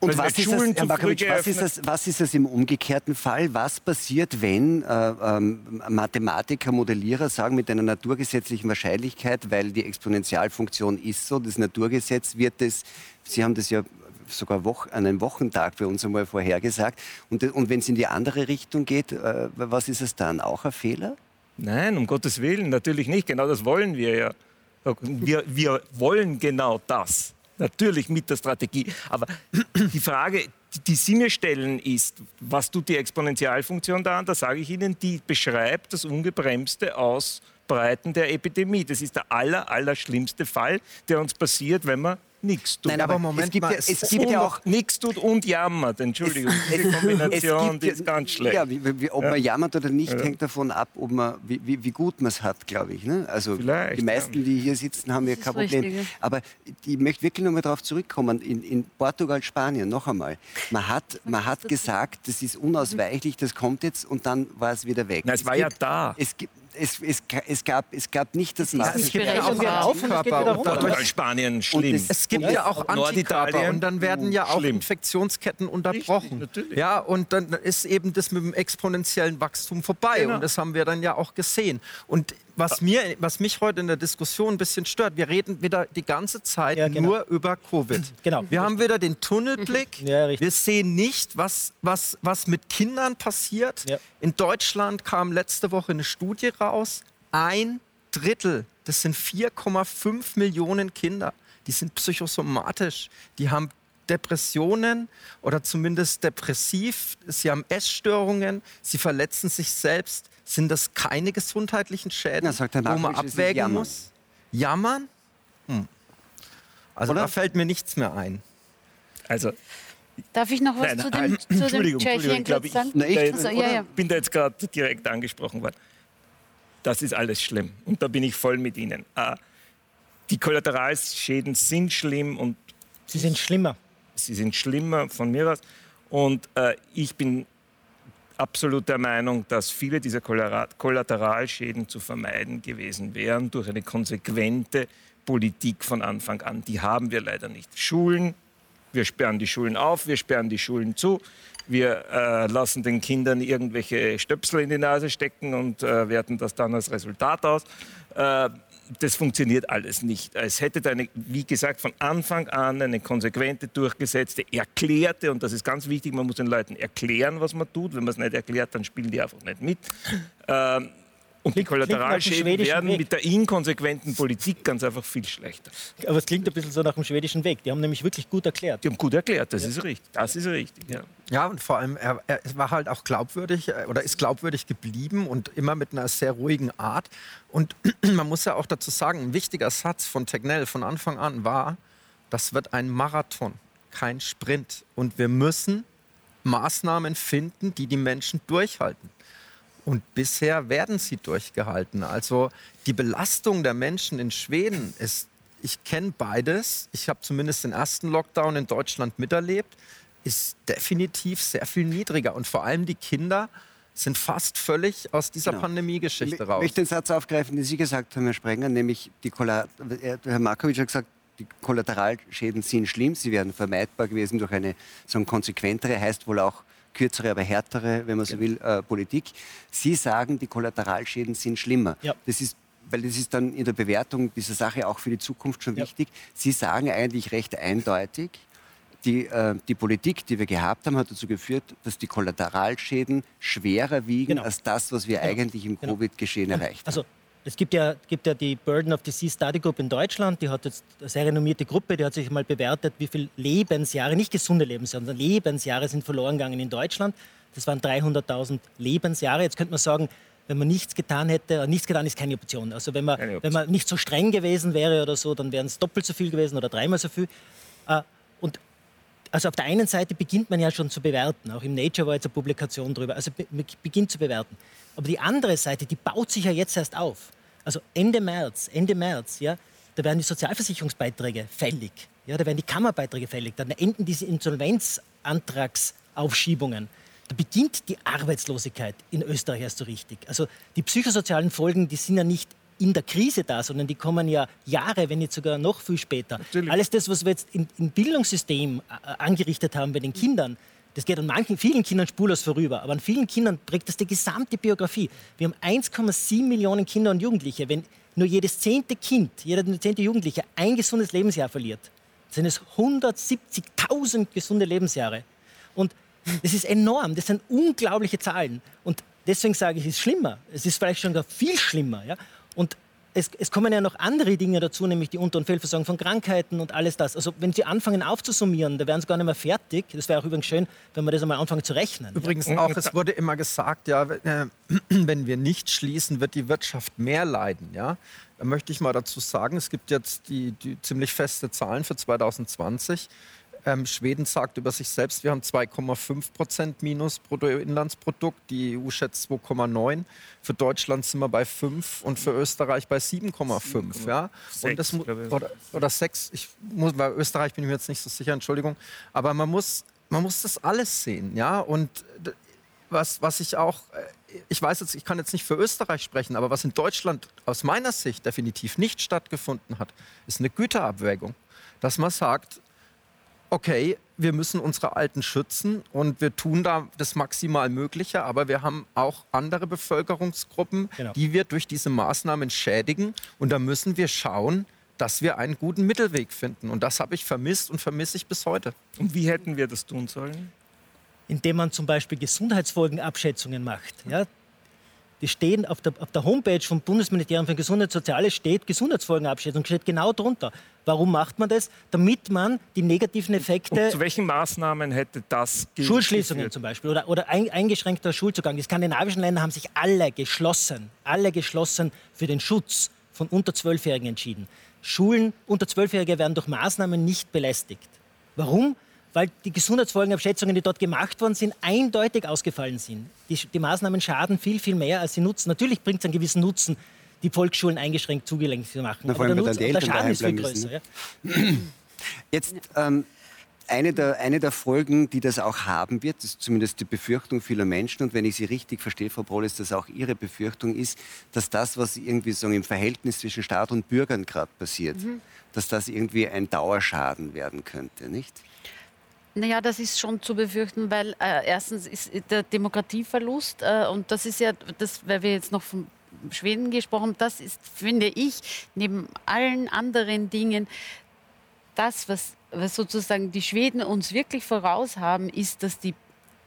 Und was ist, das, Herr was, ist das, was ist, das, im umgekehrten Fall? Was passiert, wenn äh, ähm, Mathematiker, Modellierer sagen, mit einer naturgesetzlichen Wahrscheinlichkeit, weil die Exponentialfunktion ist so, das Naturgesetz wird es, Sie haben das ja sogar Woch, einen Wochentag bei uns einmal vorhergesagt. Und, und wenn es in die andere Richtung geht, äh, was ist es dann? Auch ein Fehler? Nein, um Gottes Willen, natürlich nicht. Genau das wollen wir ja. Wir, wir wollen genau das. Natürlich mit der Strategie. Aber die Frage, die Sie mir stellen, ist, was tut die Exponentialfunktion da an? Da sage ich Ihnen, die beschreibt das ungebremste Ausbreiten der Epidemie. Das ist der aller, aller schlimmste Fall, der uns passiert, wenn wir nichts tut. Nein, aber, aber Moment es gibt, mal, ja, es gibt ja auch nichts tut und jammert. Entschuldigung, es, die Kombination die ist ganz schlecht. Ja, wie, wie, ob ja. man jammert oder nicht, ja. hängt davon ab, ob man, wie, wie gut man es hat, glaube ich. Ne? Also Vielleicht, die meisten, die hier sitzen, haben ja kein Problem. Richtig. Aber ich möchte wirklich noch mal darauf zurückkommen. In, in, Portugal, Spanien, noch einmal. Man hat, man hat gesagt, das ist unausweichlich, das kommt jetzt und dann war es wieder weg. Na, es, es war gibt, ja da. Es gibt, es, es, es, gab, es gab nicht das Maß. Es gibt ja auch Antikörper. Und Portugal, Spanien, schlimm. es- Es gibt Ja, auch Antikörper und dann werden ja auch Schlimm. Infektionsketten unterbrochen. natürlich. Ja, und dann ist eben das mit dem exponentiellen Wachstum vorbei. Genau. Und das haben wir dann ja auch gesehen. Und was, mir, was mich heute in der Diskussion ein bisschen stört, wir reden wieder die ganze Zeit Ja, genau. nur über Covid. Genau. Wir haben wieder den Tunnelblick. Ja, wir sehen nicht, was, was, was mit Kindern passiert. Ja. In Deutschland kam letzte Woche eine Studie raus. Ein Drittel, das sind 4,5 Millionen Kinder, die sind psychosomatisch. Die haben Depressionen oder zumindest depressiv. Sie haben Essstörungen. Sie verletzen sich selbst. Sind das keine gesundheitlichen Schäden, Na, sagt Herr wo man abwägen Jammern. muss? Jammern? Hm. Also Oder? da fällt mir nichts mehr ein. Also, Darf ich noch was Nein, zu dem, zu dem Entschuldigung, Tschechien Entschuldigung, glaub kurz ich- sagen? Na, ich- Also, ja, ja. bin da jetzt gerade direkt angesprochen worden. Das ist alles schlimm. Und da bin ich voll mit Ihnen. Äh, die Kollateralschäden sind schlimm und Sie sind schlimmer. sie sind schlimmer von mir aus. Und äh, ich bin absolut der Meinung, dass viele dieser Kollateralschäden zu vermeiden gewesen wären durch eine konsequente Politik von Anfang an. Die haben wir leider nicht. Schulen, wir sperren die Schulen auf, wir sperren die Schulen zu. Wir äh, lassen den Kindern irgendwelche Stöpsel in die Nase stecken und äh, werten das dann als Resultat aus. Äh, das funktioniert alles nicht. Es hätte eine, wie gesagt, von Anfang an eine konsequente, durchgesetzte, erklärte, und das ist ganz wichtig, man muss den Leuten erklären, was man tut. Wenn man es nicht erklärt, dann spielen die einfach nicht mit. Ähm, und die Kollateralschäden werden Weg. mit der inkonsequenten Politik ganz einfach viel schlechter. Aber es klingt ein bisschen so nach dem schwedischen Weg. Die haben nämlich wirklich gut erklärt. Die haben gut erklärt, das ist richtig. Das ist richtig, ja. Ja, und vor allem, er, er es war halt auch glaubwürdig äh, oder ist glaubwürdig geblieben und immer mit einer sehr ruhigen Art. Und man muss ja auch dazu sagen, ein wichtiger Satz von Tegnell von Anfang an war, das wird ein Marathon, kein Sprint. Und wir müssen Maßnahmen finden, die die Menschen durchhalten. Und bisher werden sie durchgehalten. Also die Belastung der Menschen in Schweden ist, ich kenne beides. Ich habe zumindest den ersten Lockdown in Deutschland miterlebt, ist definitiv sehr viel niedriger. Und vor allem die Kinder sind fast völlig aus dieser Genau. Pandemie-Geschichte Ich raus. möchte den Satz aufgreifen, den Sie gesagt haben, Herr Sprenger, nämlich die Kolla er- Herr Markovic hat gesagt, die Kollateralschäden sind schlimm, sie wären vermeidbar gewesen durch eine so eine konsequentere, heißt wohl auch kürzere, aber härtere, wenn man so will, äh, Politik. Sie sagen, die Kollateralschäden sind schlimmer. Ja. Das ist weil das ist dann in der Bewertung dieser Sache auch für die Zukunft schon Ja. wichtig. Sie sagen eigentlich recht eindeutig, die, äh, die Politik, die wir gehabt haben, hat dazu geführt, dass die Kollateralschäden schwerer wiegen Genau. als das, was wir eigentlich im Genau. Covid-Geschehen erreicht haben. Also es gibt ja, gibt ja die Burden of Disease Study Group in Deutschland, die hat jetzt eine sehr renommierte Gruppe, die hat sich mal bewertet, wie viele Lebensjahre, nicht gesunde Lebensjahre, sondern Lebensjahre sind verloren gegangen in Deutschland. Das waren 300.000 Lebensjahre. Jetzt könnte man sagen, wenn man nichts getan hätte, äh, nichts getan ist keine Option. Also wenn man, Option. wenn man nicht so streng gewesen wäre oder so, dann wären es doppelt so viel gewesen oder dreimal so viel. Äh, Und also auf der einen Seite beginnt man ja schon zu bewerten. Auch im Nature war jetzt eine Publikation drüber. Also be be- beginnt zu bewerten. Aber die andere Seite, die baut sich ja jetzt erst auf. Also Ende März, Ende März, ja, da werden die Sozialversicherungsbeiträge fällig. Ja, da werden die Kammerbeiträge fällig. Dann enden diese Insolvenzantragsaufschiebungen. Da beginnt die Arbeitslosigkeit in Österreich erst so richtig. Also die psychosozialen Folgen, die sind ja nicht in der Krise da, sondern die kommen ja Jahre, wenn nicht sogar noch viel später. Alles das, was wir jetzt im, im Bildungssystem äh, angerichtet haben bei den Kindern, das geht an manchen, vielen Kindern spurlos vorüber, aber an vielen Kindern prägt das die gesamte Biografie. Wir haben 1,7 Millionen Kinder und Jugendliche. Wenn nur jedes zehnte Kind, jeder zehnte Jugendliche ein gesundes Lebensjahr verliert, sind es 170.000 gesunde Lebensjahre. Und das ist enorm, das sind unglaubliche Zahlen. Und deswegen sage ich, es ist schlimmer. Es ist vielleicht schon viel schlimmer. Ja? Und es, es kommen ja noch andere Dinge dazu, nämlich die Unter- und Fehlversorgung von Krankheiten und alles das. Also wenn Sie anfangen aufzusummieren, da wären Sie gar nicht mehr fertig. Das wäre auch übrigens schön, wenn wir das einmal anfangen zu rechnen. Übrigens auch, es wurde immer gesagt, ja, wenn, äh, wenn wir nicht schließen, wird die Wirtschaft mehr leiden. Ja? Da möchte ich mal dazu sagen, es gibt jetzt die, die ziemlich feste Zahlen für 2020. Ähm, Schweden sagt über sich selbst, wir haben 2,5 Prozent Minus Bruttoinlandsprodukt. Die EU schätzt 2,9. Für Deutschland sind wir bei 5 und für Österreich bei 7,5. Ja? Und das, oder, oder 6. Ich muss, bei Österreich bin ich mir jetzt nicht so sicher, Entschuldigung. Aber man muss, man muss das alles sehen. Ja? Und was, was ich auch, äh, ich weiß jetzt, ich kann jetzt nicht für Österreich sprechen, aber was in Deutschland aus meiner Sicht definitiv nicht stattgefunden hat, ist eine Güterabwägung. Dass man sagt, okay, wir müssen unsere Alten schützen und wir tun da das maximal Mögliche, aber wir haben auch andere Bevölkerungsgruppen, genau. die wir durch diese Maßnahmen schädigen. Und da müssen wir schauen, dass wir einen guten Mittelweg finden. Und das habe ich vermisst und vermisse ich bis heute. Und wie hätten wir das tun sollen? Indem man zum Beispiel Gesundheitsfolgenabschätzungen macht. Ja, die stehen auf der, auf der Homepage vom Bundesministerium für Gesundheit und Soziales steht Gesundheitsfolgenabschätzung, steht genau drunter. Warum macht man das? Damit man die negativen Effekte. Und zu welchen Maßnahmen hätte das Schulschließungen zum Beispiel oder, oder ein, eingeschränkter Schulzugang. Die skandinavischen Länder haben sich alle geschlossen, alle geschlossen für den Schutz von unter Zwölfjährigen entschieden. Schulen unter Zwölfjährige werden durch Maßnahmen nicht belästigt. Warum? Weil die Gesundheitsfolgenabschätzungen, die dort gemacht worden sind, eindeutig ausgefallen sind. Die, die Maßnahmen schaden viel, viel mehr, als sie nutzen. Natürlich bringt es einen gewissen Nutzen, die Volksschulen eingeschränkt zugänglich zu machen. Na, Aber der, Nutzen, der Schaden ist viel größer. Ja. Jetzt ähm, eine, der, eine der Folgen, die das auch haben wird, ist zumindest die Befürchtung vieler Menschen, und wenn ich Sie richtig verstehe, Frau Brohl, ist das auch Ihre Befürchtung, ist, dass das, was irgendwie so im Verhältnis zwischen Staat und Bürgern gerade passiert, mhm. dass das irgendwie ein Dauerschaden werden könnte, nicht? Naja, das ist schon zu befürchten, weil äh, erstens ist der Demokratieverlust äh, und das ist ja, das, weil wir jetzt noch von Schweden gesprochen haben, das ist, finde ich, neben allen anderen Dingen, das, was, was sozusagen die Schweden uns wirklich voraus haben, ist, dass die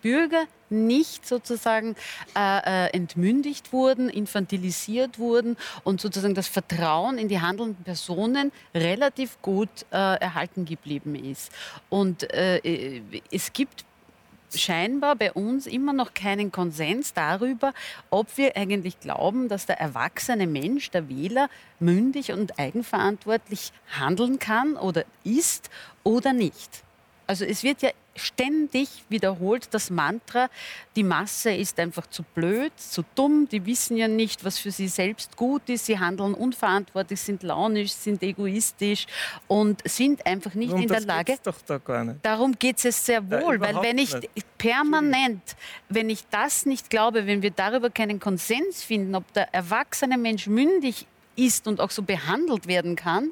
Bürger nicht sozusagen äh, äh, entmündigt wurden, infantilisiert wurden und sozusagen das Vertrauen in die handelnden Personen relativ gut äh, erhalten geblieben ist. Und äh, äh, es gibt scheinbar bei uns immer noch keinen Konsens darüber, ob wir eigentlich glauben, dass der erwachsene Mensch, der Wähler, mündig und eigenverantwortlich handeln kann oder ist oder nicht. Also es wird ja ständig wiederholt das Mantra, die Masse ist einfach zu blöd, zu dumm, die wissen ja nicht, was für sie selbst gut ist, sie handeln unverantwortlich, sind launisch, sind egoistisch und sind einfach nicht und in der Lage. Doch da gar nicht. Darum geht es sehr wohl, ja, weil wenn ich nicht. permanent, wenn ich das nicht glaube, wenn wir darüber keinen Konsens finden, ob der erwachsene Mensch mündig ist und auch so behandelt werden kann,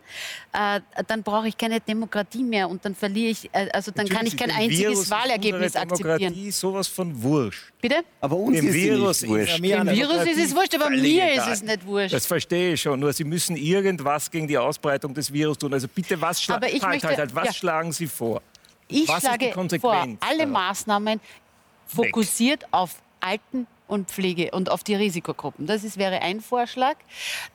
äh, dann brauche ich keine Demokratie mehr und dann verliere ich, äh, also dann Natürlich, kann ich kein einziges Virus Wahlergebnis akzeptieren. Demokratie ist sowas von wurscht. Bitte? Aber uns Dem ist Virus nicht wurscht. Dem Virus ist es wurscht, aber mir ist es nicht wurscht. Das verstehe ich schon. Nur Sie müssen irgendwas gegen die Ausbreitung des Virus tun. Also bitte, was, schla halt, möchte, halt, halt, was ja. schlagen Sie vor? Ich was schlage vor, alle Maßnahmen fokussiert Weg. auf alten und Pflege und auf die Risikogruppen. Das ist, wäre ein Vorschlag.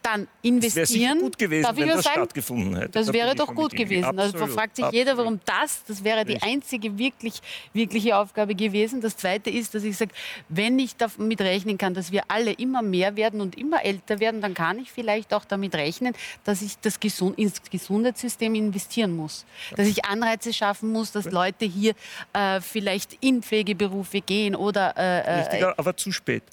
Dann investieren. Das gut gewesen, wenn das sagen? stattgefunden hätte. Das da wäre doch gut gewesen. Absolut, also da fragt sich absolut. jeder, warum das, das wäre die einzige wirklich, wirkliche Aufgabe gewesen. Das Zweite ist, dass ich sage, wenn ich damit rechnen kann, dass wir alle immer mehr werden und immer älter werden, dann kann ich vielleicht auch damit rechnen, dass ich das Gesund ins Gesundheitssystem investieren muss. Dass ich Anreize schaffen muss, dass Leute hier äh, vielleicht in Pflegeberufe gehen oder... Äh, äh Richtiger, aber zu spät spät.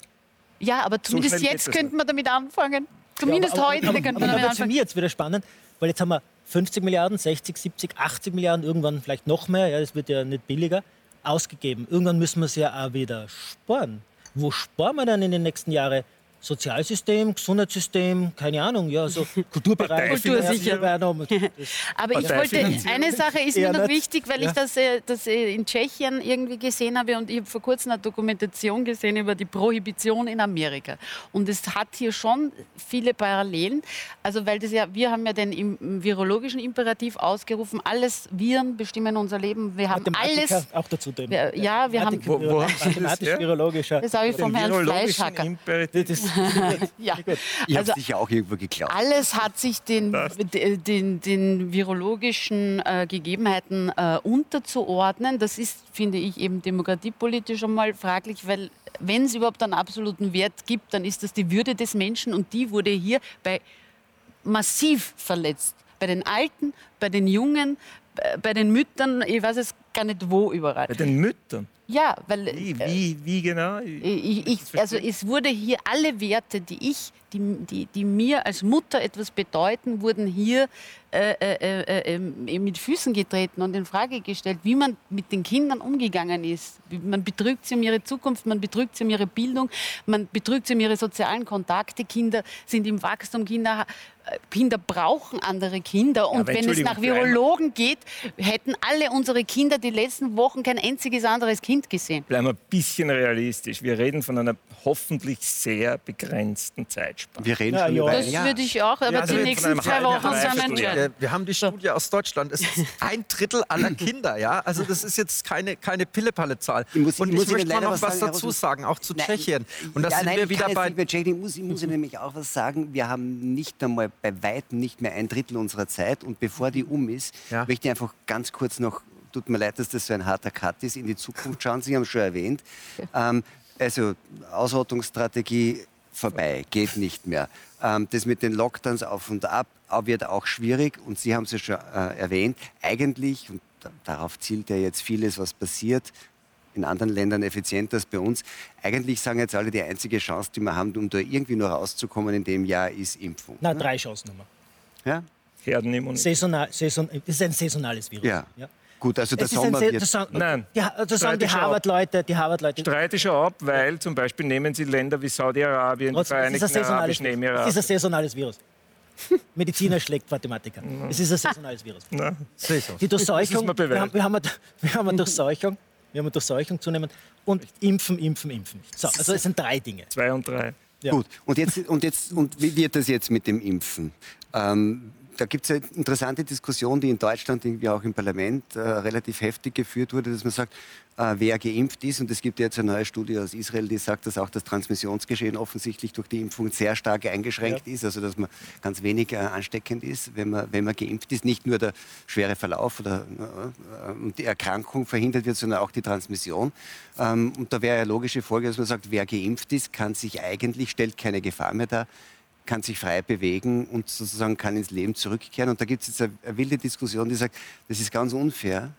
Ja, aber zumindest so jetzt könnte man damit anfangen. Zumindest ja, aber, heute aber, könnte man damit anfangen. Für mich jetzt wieder spannend, weil jetzt haben wir 50 Milliarden, 60, 70, 80 Milliarden, irgendwann vielleicht noch mehr, ja, das wird ja nicht billiger, ausgegeben. Irgendwann müssen wir es ja auch wieder sparen. Wo sparen wir dann in den nächsten Jahren? Sozialsystem, Gesundheitssystem, keine Ahnung, ja, so Kulturbereich. Kultursicherung. Aber ich wollte, eine Sache ist mir noch wichtig, weil ja. ich das, äh, das äh, in Tschechien irgendwie gesehen habe und ich habe vor kurzem eine Dokumentation gesehen über die Prohibition in Amerika. Und es hat hier schon viele Parallelen. Also, weil das ja, wir haben ja den virologischen Imperativ ausgerufen, alles Viren bestimmen unser Leben. Wir haben alles. auch dazu. Wir, ja, wir haben. Wo, wo Mathematisch-virologischer. Das habe ich vom Herrn Fleischhacker. ja. Ihr also, habt sicher auch irgendwo geklaut. Alles hat sich den, den, den virologischen äh, Gegebenheiten äh, unterzuordnen. Das ist, finde ich, eben demokratiepolitisch einmal fraglich, weil wenn es überhaupt einen absoluten Wert gibt, dann ist das die Würde des Menschen und die wurde hier bei massiv verletzt. Bei den Alten, bei den Jungen, bei den Müttern, ich weiß es gar nicht wo überall. Bei den Müttern? Ja, weil. Wie, wie, wie genau? Ich, ich, also es wurde hier alle Werte, die ich, die, die, die mir als Mutter etwas bedeuten, wurden hier äh, äh, äh, äh, mit Füßen getreten und in Frage gestellt, wie man mit den Kindern umgegangen ist. Man betrügt sie um ihre Zukunft, man betrügt sie um ihre Bildung, man betrügt sie um ihre sozialen Kontakte. Kinder sind im Wachstum, Kinder Kinder brauchen andere Kinder. Und wenn es nach Virologen geht, hätten alle unsere Kinder die letzten Wochen kein einziges anderes Kind gesehen. Bleiben wir ein bisschen realistisch. Wir reden von einer hoffentlich sehr begrenzten Zeitspanne. Wir reden ja, schon ja. über Das würde ich auch, aber also die nächsten zwei Wochen sind entscheidend. Wir haben die Studie aus Deutschland. Es ist ein Drittel aller Kinder. Ja? Also das ist jetzt keine, keine Pille-Palle-Zahl. Und ich, muss möchte mal noch was, was dazu sagen, auch zu nein, Tschechien. Und das ja, sind nein, wir wieder bei... Ich muss, ich muss nämlich auch was sagen. Wir haben nicht einmal bei weitem nicht mehr ein Drittel unserer Zeit. Und bevor die um ist, ja. möchte ich einfach ganz kurz noch, tut mir leid, dass das so ein harter Cut ist, in die Zukunft schauen. Sie haben es schon erwähnt. Ähm, also Ausrottungsstrategie vorbei, geht nicht mehr. Ähm, das mit den Lockdowns auf und ab wird auch schwierig. Und Sie haben es ja schon äh, erwähnt, eigentlich, und darauf zielt ja jetzt vieles, was passiert, in anderen Ländern effizienter als bei uns. Eigentlich sagen jetzt alle, die einzige Chance, die wir haben, um da irgendwie nur rauszukommen in dem Jahr, ist Impfung. Na, drei Chancen haben wir. Ja? Herdenimmunität. Saisonal, Saison, das ist ein saisonales Virus. Ja. ja. Gut, also der Sommer wird... Das sagen, Nein. Die, das sagen die Harvard-Leute. Die Harvard-Leute. Streite schon ab, weil zum Beispiel nehmen Sie Länder wie Saudi-Arabien, die Vereinigten Arabischen Emirate. Es ist ein saisonales Virus. Mediziner schlägt Mathematiker. Es ist ein saisonales Virus. Nein. Die Durchseuchung, wir haben, wir, haben, wir haben eine Durchseuchung wir haben eine Durchseuchung zunehmen und impfen, impfen, impfen. So, also es sind drei Dinge. Zwei und drei. Ja. Gut, und jetzt, und jetzt, und wie wird das jetzt mit dem Impfen? Ähm, da gibt es eine interessante Diskussion, die in Deutschland, irgendwie auch im Parlament äh, relativ heftig geführt wurde, dass man sagt, äh, wer geimpft ist. Und es gibt jetzt eine neue Studie aus Israel, die sagt, dass auch das Transmissionsgeschehen offensichtlich durch die Impfung sehr stark eingeschränkt ja. ist. Also dass man ganz wenig äh, ansteckend ist, wenn man, wenn man geimpft ist. Nicht nur der schwere Verlauf oder äh, die Erkrankung verhindert wird, sondern auch die Transmission. Ähm, und da wäre eine logische Folge, dass man sagt, wer geimpft ist, kann sich eigentlich, stellt keine Gefahr mehr dar kann sich frei bewegen und sozusagen kann ins Leben zurückkehren. Und da gibt es jetzt eine, wilde Diskussion, die sagt, das ist ganz unfair,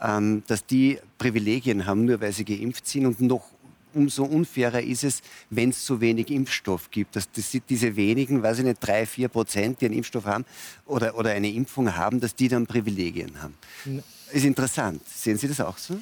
ähm, dass die Privilegien haben, nur weil sie geimpft sind und noch umso unfairer ist es, wenn es zu wenig Impfstoff gibt. Dass das, diese wenigen, weiß ich nicht, drei, vier Prozent, die einen Impfstoff haben oder, oder eine Impfung haben, dass die dann Privilegien haben. Ist interessant. Sehen Sie das auch so?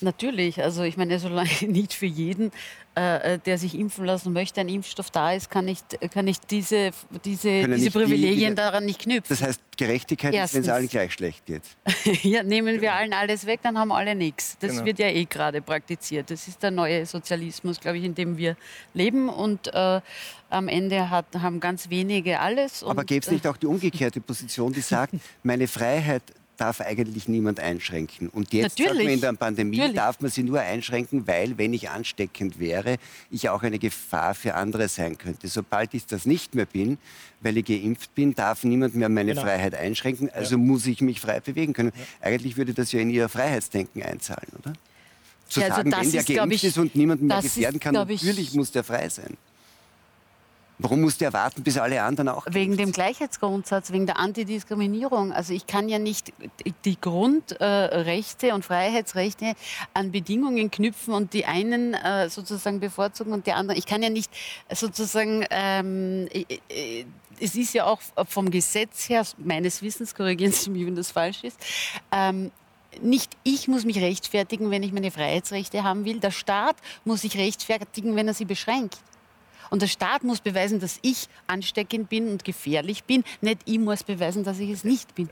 Natürlich, also ich meine, solange nicht für jeden, äh, äh, der sich impfen lassen möchte, ein Impfstoff da ist, kann ich, kann ich diese, diese, diese Privilegien die, daran nicht knüpfen. Das heißt, Gerechtigkeit Erstens. ist, wenn es allen gleich schlecht geht. ja, nehmen wir allen alles weg, dann haben alle nichts. Das genau. wird ja eh gerade praktiziert. Das ist der neue Sozialismus, glaube ich, in dem wir leben und äh, am Ende hat, haben ganz wenige alles. Aber gäbe es nicht auch die umgekehrte Position, die sagt, meine Freiheit darf eigentlich niemand einschränken. Und jetzt sagt man in der Pandemie Natürlich. darf man sie nur einschränken, weil, wenn ich ansteckend wäre, ich auch eine Gefahr für andere sein könnte. Sobald ich das nicht mehr bin, weil ich geimpft bin, darf niemand mehr meine genau. Freiheit einschränken, also ja. muss ich mich frei bewegen können. Ja. Eigentlich würde das ja in ihr Freiheitsdenken einzahlen, oder? Zu ja, also sagen, wenn der geimpft ich, ist und niemanden mehr gefährden kann, natürlich muss der frei sein. Warum muss der warten, bis alle anderen auch? Wegen dem Gleichheitsgrundsatz, wegen der Antidiskriminierung. Also ich kann ja nicht die Grundrechte und Freiheitsrechte an Bedingungen knüpfen und die einen äh, sozusagen bevorzugen und die anderen. Ich kann ja nicht sozusagen, ähm, es ist ja auch vom Gesetz her, meines Wissens, korrigieren Sie mich, wenn das falsch ist, ähm, nicht ich muss mich rechtfertigen, wenn ich meine Freiheitsrechte haben will. Der Staat muss sich rechtfertigen, wenn er sie beschränkt. Und der Staat muss beweisen, dass ich ansteckend bin und gefährlich bin. Nicht ich muss beweisen, dass ich es nicht bin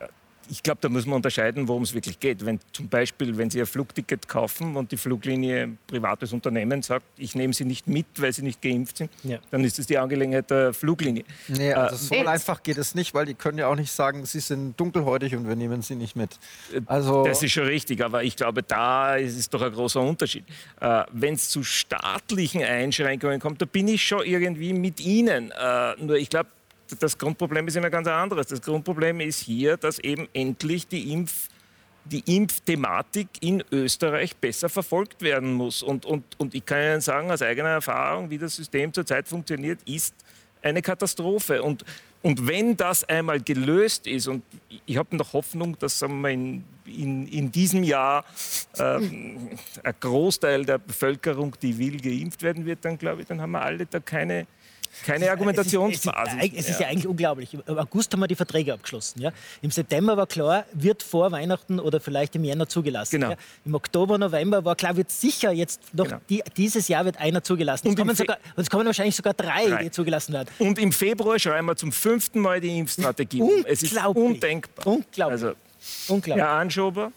ich glaube, da muss man unterscheiden, worum es wirklich geht. Wenn zum Beispiel, wenn Sie ein Flugticket kaufen und die Fluglinie ein privates Unternehmen sagt, ich nehme Sie nicht mit, weil Sie nicht geimpft sind, ja. dann ist das die Angelegenheit der Fluglinie. Nee, also äh, so einfach geht es nicht, weil die können ja auch nicht sagen, Sie sind dunkelhäutig und wir nehmen Sie nicht mit. Äh, also das ist schon richtig, aber ich glaube, da ist es doch ein großer Unterschied. Äh, wenn es zu staatlichen Einschränkungen kommt, da bin ich schon irgendwie mit Ihnen. Äh, nur ich glaube, das Grundproblem ist immer ganz anderes. Das Grundproblem ist hier, dass eben endlich die Impf die Impfthematik in Österreich besser verfolgt werden muss. Und, und, und ich kann Ihnen sagen, aus eigener Erfahrung, wie das System zurzeit funktioniert, ist eine Katastrophe. Und, und wenn das einmal gelöst ist, und ich habe noch Hoffnung, dass sagen wir, in, in, in diesem Jahr ähm, ein Großteil der Bevölkerung, die will, geimpft werden wird, dann glaube ich, dann haben wir alle da keine, Keine Argumentationsbasis. Es ist, es ist ja eigentlich unglaublich. Im August haben wir die Verträge abgeschlossen. Ja? Im September war klar, wird vor Weihnachten oder vielleicht im Jänner zugelassen. Genau. Ja? Im Oktober, November war klar, wird sicher jetzt noch Genau. die, dieses Jahr wird einer zugelassen. Und Es kommen, sogar, und es kommen wahrscheinlich sogar drei, Drei. die zugelassen werden. Und im Februar schreiben wir zum fünften Mal die Impfstrategie. um. Es ist Unglaublich. undenkbar. Unglaublich. Also, Unglaublich. Herr Anschober,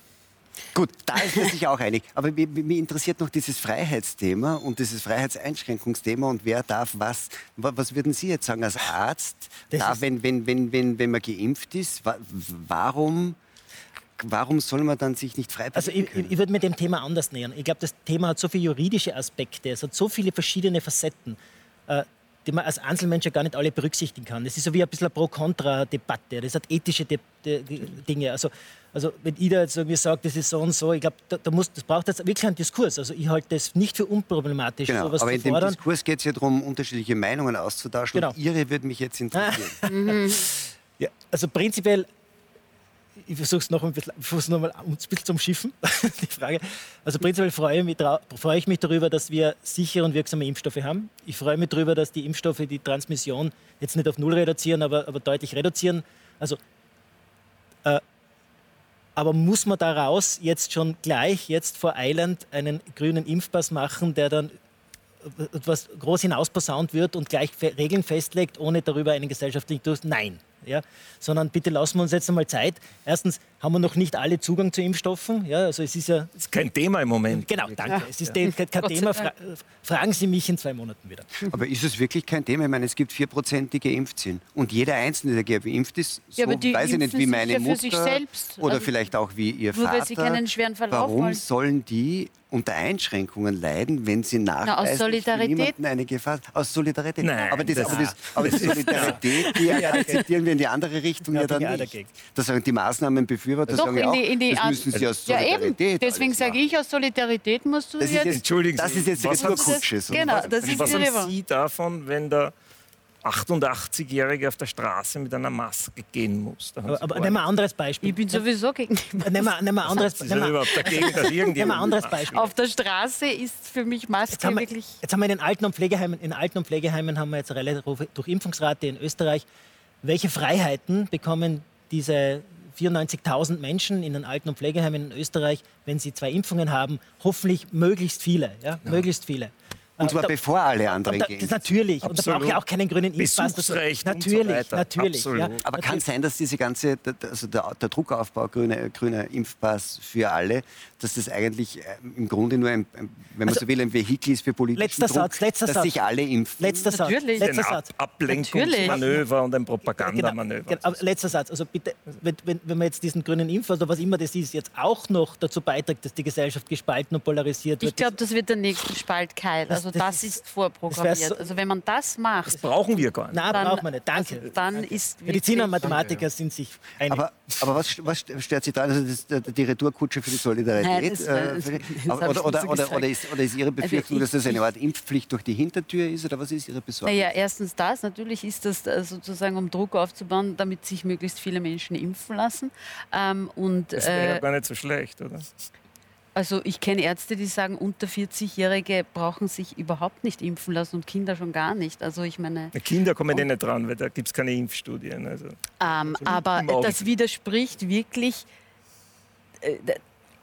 Gut, da ist man sich auch einig. Aber mir, mir interessiert noch dieses Freiheitsthema und dieses Freiheitseinschränkungsthema und wer darf was. Wa- Was würden Sie jetzt sagen als Arzt? Da, wenn, wenn, wenn, wenn, wenn man geimpft ist, wa- warum, warum soll man dann sich nicht frei Also ich, ich würde mir dem Thema anders nähern. Ich glaube, das Thema hat so viele juridische Aspekte, es hat so viele verschiedene Facetten, äh, die man als Einzelmensch ja gar nicht alle berücksichtigen kann. Das ist so wie ein bisschen eine Pro-Kontra-Debatte. Das hat ethische De De Dinge. Also, also wenn ich da jetzt irgendwie sage, das ist so und so, ich glaube, da, da muss, das braucht jetzt wirklich einen Diskurs. Also ich halte das nicht für unproblematisch, Genau, sowas aber zu in dem fordern. Diskurs geht es ja darum, unterschiedliche Meinungen auszutauschen. Genau. Und Ihre würde mich jetzt interessieren. Ja, also prinzipiell, ich versuche es noch ein bisschen, noch mal ein bisschen zum Schiffen, die Frage. Also prinzipiell freue ich, mich, freue ich mich darüber, dass wir sichere und wirksame Impfstoffe haben. Ich freue mich darüber, dass die Impfstoffe die Transmission jetzt nicht auf Null reduzieren, aber, aber deutlich reduzieren. Also, äh, aber muss man daraus jetzt schon gleich, jetzt voreilend, einen grünen Impfpass machen, der dann etwas groß hinausposaunt wird und gleich Regeln festlegt, ohne darüber einen gesellschaftlichen Durst. Nein. Ja? Sondern bitte lassen wir uns jetzt einmal Zeit. Erstens haben wir noch nicht alle Zugang zu Impfstoffen. Ja? Also es ist ja. das ist kein Thema im Moment. Genau, danke. Es ist kein kein Thema. Fra fragen Sie mich in zwei Monaten wieder. Aber ist es wirklich kein Thema? Ich meine, es gibt 4%, die geimpft sind. Und jeder Einzelne, der geimpft ist, so Ja, aber die weiß ich nicht, wie meine ja für Mutter sich selbst. oder Also vielleicht auch wie ihr nur Vater. weil sie keinen schweren Verlauf Warum wollen. sollen die unter Einschränkungen leiden, wenn sie nachweisen, für Solidarität. niemanden eine Gefahr Aus Solidarität. Nein, aber, das, das- aber, das, aber die Solidarität, die akzeptieren wir in die andere Richtung ja, Ja, dann nicht. dagegen. Da sagen die Maßnahmenbefürworter Doch, sagen ja in auch, die, in die das müssen sie aus Ja, Solidarität eben. Deswegen sage ich, aus Solidarität musst du Das jetzt. Entschuldigen das ist jetzt was Retourkutsche. so. Genau, das ist Was die haben. Sie davon, wenn der 88-Jährige auf der Straße mit einer Maske gehen muss? Aber, aber nehmen wir ein anderes Beispiel. Ich bin sowieso gegen die Nehmen wir, nehmen wir ein anderes, Sie nehmen sind wir, überhaupt dagegen, dass nehmen wir ein irgendjemand anderes Beispiel. Auf der Straße ist für mich Jetzt Maske haben, wir, wirklich. jetzt haben wir in den Alten- und Pflegeheimen, in Alten- und Pflegeheimen haben wir jetzt eine relative Durchimpfungsrate in Österreich. Welche Freiheiten bekommen diese 94.000 Menschen in den Alten- und Pflegeheimen in Österreich, wenn sie zwei Impfungen haben? Hoffentlich möglichst viele. Ja? Möglichst viele. Und zwar da- bevor alle anderen da, gehen. natürlich. Und da Absolut. brauche ich auch keinen grünen Impfpass. Und so Natürlich, weiter. natürlich. Absolut. Ja. Aber kann es sein, dass diese ganze, der- also der, der Druckaufbau grüner grüner Impfpass für alle, dass das eigentlich äh, im Grunde nur, ein, wenn man Also, so will, ein Vehikel ist für politischen letzter Druck, Satz, letzter dass Satz. sich alle impfen? Letzter Satz. Natürlich. Letzter ein Ab Satz. Ablenkungsmanöver und ein Genau, Propagandamanöver. genau. Aber letzter Satz. Also bitte, wenn, wenn, wenn man jetzt diesen grünen Impf oder was immer das ist, jetzt auch noch dazu beiträgt, dass die Gesellschaft gespalten und polarisiert Ich wird. glaube, das wird der nächste Spalt Keil. Also das das ist- ist das vorprogrammiert. so- Also wenn man das macht, Das brauchen wir gar nicht. Nein, dann, braucht man nicht. Danke. Also dann ist Mediziner und Mathematiker sind sich einig. Aber, aber was, was stört Sie daran? Also das, die Retourkutsche für die Solidarität? Nein, das- äh, das- die- das oder, so ist, oder ist Ihre Befürchtung, ich- dass das eine Art Impfpflicht durch die Hintertür ist? Oder was ist Ihre Besorgnis? Naja, erstens das. Natürlich ist das äh, sozusagen, um Druck aufzubauen, damit sich möglichst viele Menschen impfen lassen. Ähm, und Das wäre ja äh, gar nicht so schlecht, oder? Also ich kenne Ärzte, die sagen, unter 40-Jährige brauchen sich überhaupt nicht impfen lassen und Kinder schon gar nicht. Also ich meine, Kinder kommen eh nicht dran, weil da gibt es keine Impfstudien. Also. Ähm, aber im Augenblick. das widerspricht wirklich. Äh,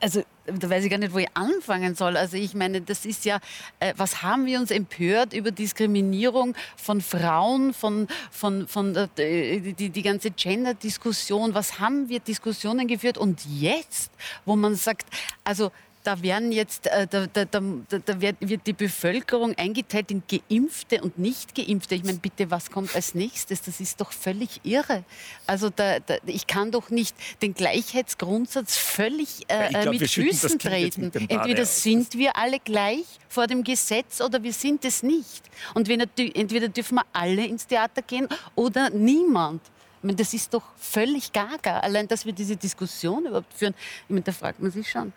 also, da weiß ich gar nicht, wo ich anfangen soll. Also, ich meine, das ist ja, äh, was haben wir uns empört über Diskriminierung von Frauen, von, von, von äh, die, die ganze Gender-Diskussion? Was haben wir Diskussionen geführt? Und jetzt, wo man sagt, also, da werden jetzt, äh, da, da, da, da wird, die Bevölkerung eingeteilt in Geimpfte und Nicht-Geimpfte. Ich meine, bitte, was kommt als nächstes? Das ist doch völlig irre. Also da, ich kann doch nicht den Gleichheitsgrundsatz völlig Ja, äh, glaub, mit Füßen treten. mit Entweder sind wir alle gleich vor dem Gesetz oder wir sind es nicht. Und wir, entweder dürfen wir alle ins Theater gehen oder niemand. Ich meine, das ist doch völlig gaga. Allein, dass wir diese Diskussion überhaupt führen, ich meine, da fragt man sich schon.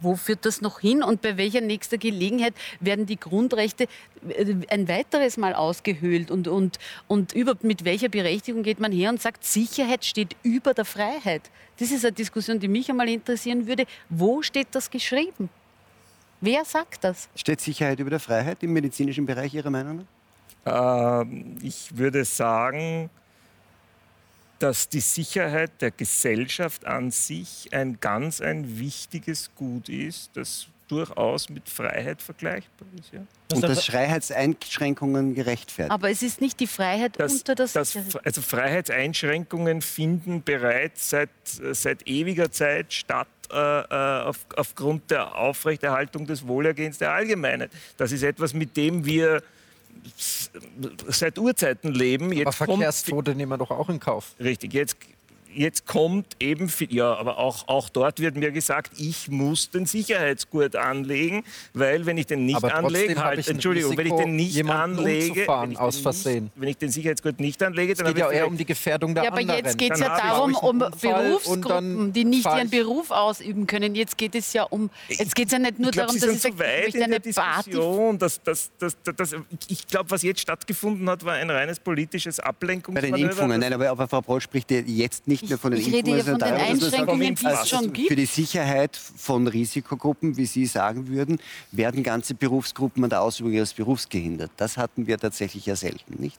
Wo führt das noch hin und bei welcher nächster Gelegenheit werden die Grundrechte äh, ein weiteres Mal ausgehöhlt und, und, und überhaupt mit welcher Berechtigung geht man her und sagt, Sicherheit steht über der Freiheit? Das ist eine Diskussion, die mich einmal interessieren würde. Wo steht das geschrieben? Wer sagt das? Steht Sicherheit über der Freiheit im medizinischen Bereich Ihrer Meinung nach? Ähm, ich würde sagen, dass die Sicherheit der Gesellschaft an sich ein ganz ein wichtiges Gut ist, das durchaus mit Freiheit vergleichbar ist. Ja. Und dass Freiheitseinschränkungen gerechtfertigt. Aber es ist nicht die Freiheit Das, unter das das, also Freiheitseinschränkungen finden bereits seit, seit ewiger Zeit statt äh, äh, auf, aufgrund der Aufrechterhaltung des Wohlergehens der Allgemeinheit. Das ist etwas, mit dem wir seit Urzeiten leben. Jetzt Aber kommt- Verkehrstote nehmen wir doch auch in Kauf. Richtig, jetzt, jetzt kommt eben, viel- ja, aber auch, auch dort wird mir gesagt, ich muss den Sicherheitsgurt anlegen, weil wenn ich den nicht Aber anlege, halt, ich Entschuldigung, wenn ich Risiko, den nicht anlege, wenn ich, aus den Versehen. Nicht, wenn ich den Sicherheitsgurt nicht anlege, Es dann geht habe ja ich eher um die Gefährdung der Ja, aber anderen. jetzt geht es ja darum, um Berufsgruppen, die nicht ihren Beruf ausüben können. Jetzt geht es ja um, jetzt geht es ja nicht nur ich glaube, darum, dass möchte in eine Diskussion. Dass, dass, dass, dass, dass, ich glaube, was jetzt stattgefunden hat, war ein reines politisches Bei Ablenkungsmanöver. den Impfungen, nein, aber, aber Frau Broll spricht jetzt nicht mehr von den Ich rede ja von den sagt, Einschränkungen, die es also schon gibt. Für die Sicherheit von Risikogruppen, wie Sie sagen würden, werden ganze Berufsgruppen an der Ausübung ihres Berufs gehindert. Das hatten wir tatsächlich ja selten, nicht?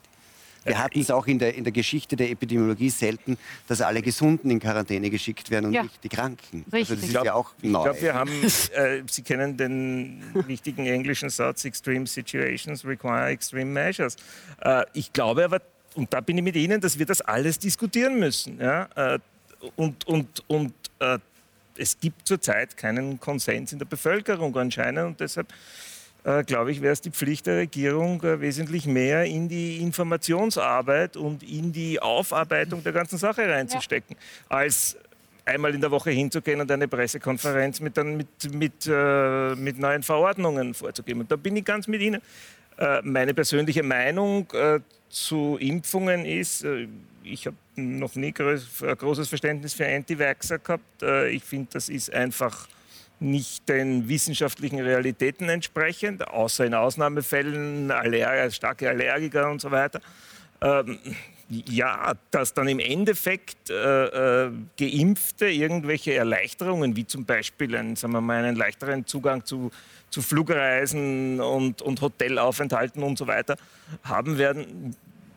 Wir hatten es auch in der, in der Geschichte der Epidemiologie selten, dass alle Gesunden in Quarantäne geschickt werden und Ja. nicht die Kranken. Also Richtig. das Ich ist glaub- ja auch Ich neu. glaube, wir haben, äh, Sie kennen den wichtigen englischen Satz, Extreme Situations require extreme measures. Äh, ich glaube aber, und da bin ich mit Ihnen, dass wir das alles diskutieren müssen. Ja? Äh, und und, und äh, es gibt zurzeit keinen Konsens in der Bevölkerung anscheinend und deshalb äh, glaube ich, wäre es die Pflicht der Regierung, äh, wesentlich mehr in die Informationsarbeit und in die Aufarbeitung der ganzen Sache reinzustecken, als einmal in der Woche hinzugehen und eine Pressekonferenz mit, dann mit, mit, äh, mit neuen Verordnungen vorzugeben. Und da bin ich ganz mit Ihnen. Äh, meine persönliche Meinung äh, zu Impfungen ist, äh, ich habe noch nie ein großes Verständnis für Anti-Vaxxer gehabt. Äh, ich finde, das ist einfach nicht den wissenschaftlichen Realitäten entsprechend, außer in Ausnahmefällen, Aller starke Allergiker und so weiter. Ähm, ja, dass dann im Endeffekt äh, äh, Geimpfte irgendwelche Erleichterungen, wie zum Beispiel einen, sagen wir mal, einen leichteren Zugang zu, zu Flugreisen und, und Hotelaufenthalten und so weiter haben werden,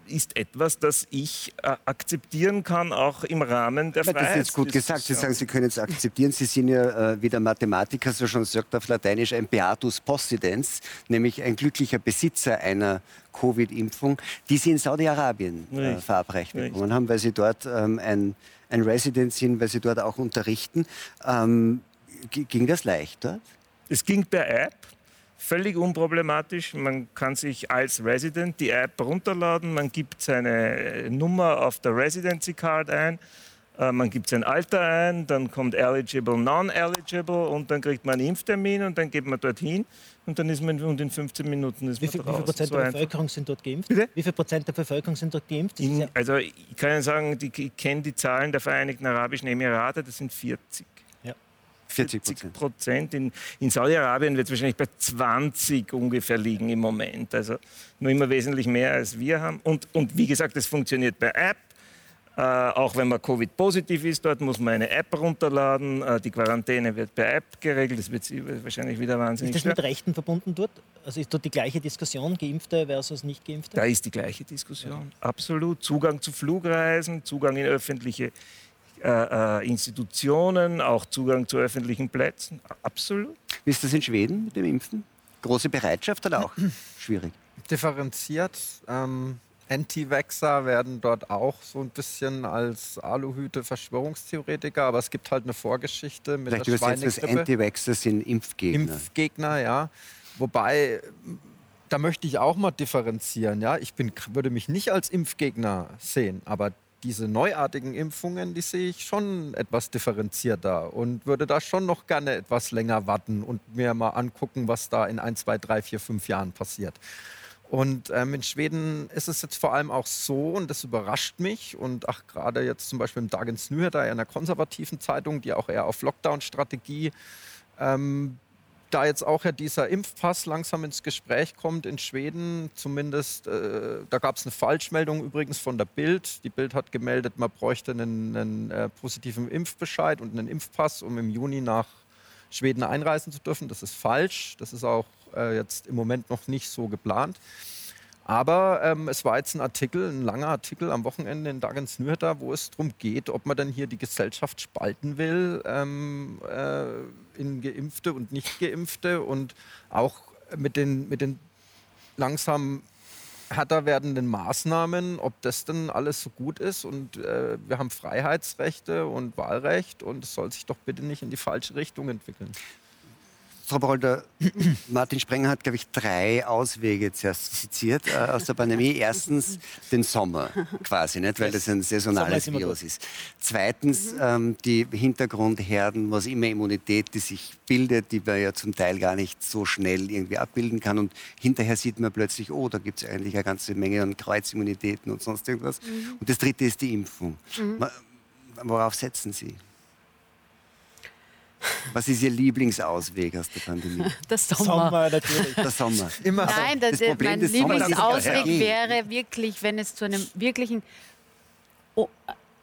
ist etwas, das ich äh, akzeptieren kann, auch im Rahmen der Ja, das ist jetzt gut gesagt. Sie sagen, Sie können es akzeptieren. Sie sind ja, äh, wie der Mathematiker so schon sagt auf Lateinisch, ein Beatus Possidens, nämlich ein glücklicher Besitzer einer Covid-Impfung, die Sie in Saudi-Arabien äh, verabreicht bekommen haben, weil Sie dort ähm, ein, ein Resident sind, weil Sie dort auch unterrichten. Ähm, ging das leicht dort? Es ging per App, völlig unproblematisch. Man kann sich als Resident die App runterladen, man gibt seine äh, Nummer auf der Residency Card ein, äh, man gibt sein Alter ein, dann kommt eligible, non-eligible und dann kriegt man einen Impftermin und dann geht man dorthin und dann ist man und in 15 Minuten ist Wie man viel, wie draußen. viel Prozent So der. Bevölkerung sind dort geimpft? Bitte? Wie viel Prozent der Bevölkerung sind dort geimpft? In, ja, also ich kann Ihnen sagen, die, ich kenne die Zahlen der Vereinigten Arabischen Emirate, das sind 40. 40 40 Prozent. In, in Saudi-Arabien wird es wahrscheinlich bei 20 ungefähr liegen im Moment. Also nur immer wesentlich mehr als wir haben. Und, und wie gesagt, es funktioniert per App. Äh, auch wenn man Covid-positiv ist, dort muss man eine App runterladen. Äh, die Quarantäne wird per App geregelt. Das wird wahrscheinlich wieder wahnsinnig ist das schwer. mit Rechten verbunden dort? Also ist dort die gleiche Diskussion, Geimpfte versus Nicht-Geimpfte? Da ist die gleiche Diskussion. Absolut. Zugang zu Flugreisen, Zugang in öffentliche äh, äh, Institutionen, auch Zugang zu öffentlichen Plätzen. Absolut. Wie ist das in Schweden mit dem Impfen? Große Bereitschaft oder auch schwierig? differenziert. Ähm, Anti-Vaxxer werden dort auch so ein bisschen als Aluhüte Verschwörungstheoretiker, aber es gibt halt eine Vorgeschichte mit Vielleicht der Schweinegrippe. Anti-Vaxxer sind Impfgegner. Impfgegner, ja. Wobei, da möchte ich auch mal differenzieren, ja. Ich bin, würde mich nicht als Impfgegner sehen, aber diese neuartigen Impfungen, die sehe ich schon etwas differenzierter und würde da schon noch gerne etwas länger warten und mir mal angucken, was da in ein, zwei, drei, vier, fünf Jahren passiert. Und ähm, in Schweden ist es jetzt vor allem auch so, und das überrascht mich, und ach, gerade jetzt zum Beispiel im Dagens Nyheter, einer konservativen Zeitung, die auch eher auf Lockdown-Strategie ähm, da jetzt auch ja dieser Impfpass langsam ins Gespräch kommt in Schweden, zumindest, äh, da gab es eine Falschmeldung übrigens von der Bild. Die Bild hat gemeldet, man bräuchte einen, einen äh, positiven Impfbescheid und einen Impfpass, um im Juni nach Schweden einreisen zu dürfen. Das ist falsch. Das ist auch äh, jetzt im Moment noch nicht so geplant. Aber ähm, es war jetzt ein Artikel, ein langer Artikel am Wochenende in Dagens Nyheter, wo es darum geht, ob man dann hier die Gesellschaft spalten will ähm, äh, in Geimpfte und Nicht-Geimpfte und auch mit den, mit den langsam härter werdenden Maßnahmen, ob das denn alles so gut ist. Und äh, wir haben Freiheitsrechte und Wahlrecht und es soll sich doch bitte nicht in die falsche Richtung entwickeln. Frau Brolder, Martin Sprenger hat, glaube ich, drei Auswege zuerst skizziert äh, aus der Pandemie. Erstens den Sommer quasi, nicht? weil das ein saisonales Virus ist. Zweitens ähm, die Hintergrundherden, was immer Immunität, die sich bildet, die man ja zum Teil gar nicht so schnell irgendwie abbilden kann. Und hinterher sieht man plötzlich, oh, da gibt es eigentlich eine ganze Menge an Kreuzimmunitäten und sonst irgendwas. Mhm. Und das Dritte ist die Impfung. Mhm. Worauf setzen Sie? Was ist Ihr Lieblingsausweg aus der Pandemie? Der Sommer. Sommer natürlich. Der Sommer. Immer. Nein, das das mein Lieblingsausweg wäre wirklich, wenn es zu einem wirklichen,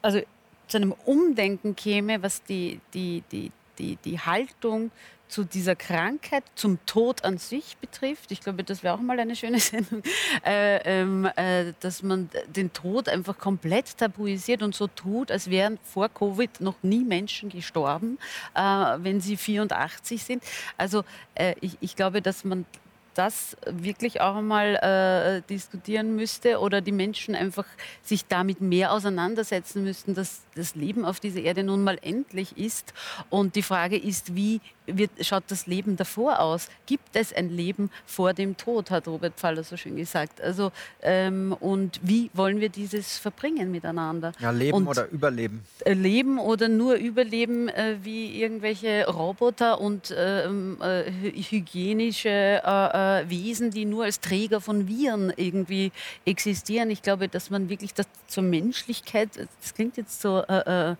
also zu einem Umdenken käme, was die, die, die, die, die Haltung zu dieser Krankheit, zum Tod an sich betrifft. Ich glaube, das wäre auch mal eine schöne Sendung, äh, ähm, äh, dass man den Tod einfach komplett tabuisiert und so tut, als wären vor Covid noch nie Menschen gestorben, äh, wenn sie 84 sind. Also äh, ich, ich glaube, dass man das wirklich auch einmal äh, diskutieren müsste oder die Menschen einfach sich damit mehr auseinandersetzen müssten, dass das Leben auf dieser Erde nun mal endlich ist. Und die Frage ist, wie wird, schaut das Leben davor aus? Gibt es ein Leben vor dem Tod, hat Robert Pfaller so schön gesagt. Also, ähm, und wie wollen wir dieses verbringen miteinander? Ja, leben und, oder überleben. Äh, leben oder nur überleben äh, wie irgendwelche Roboter und ähm, äh, hygienische äh, äh, Wesen, die nur als Träger von Viren irgendwie existieren. Ich glaube, dass man wirklich das zur Menschlichkeit, das klingt jetzt so äh, äh,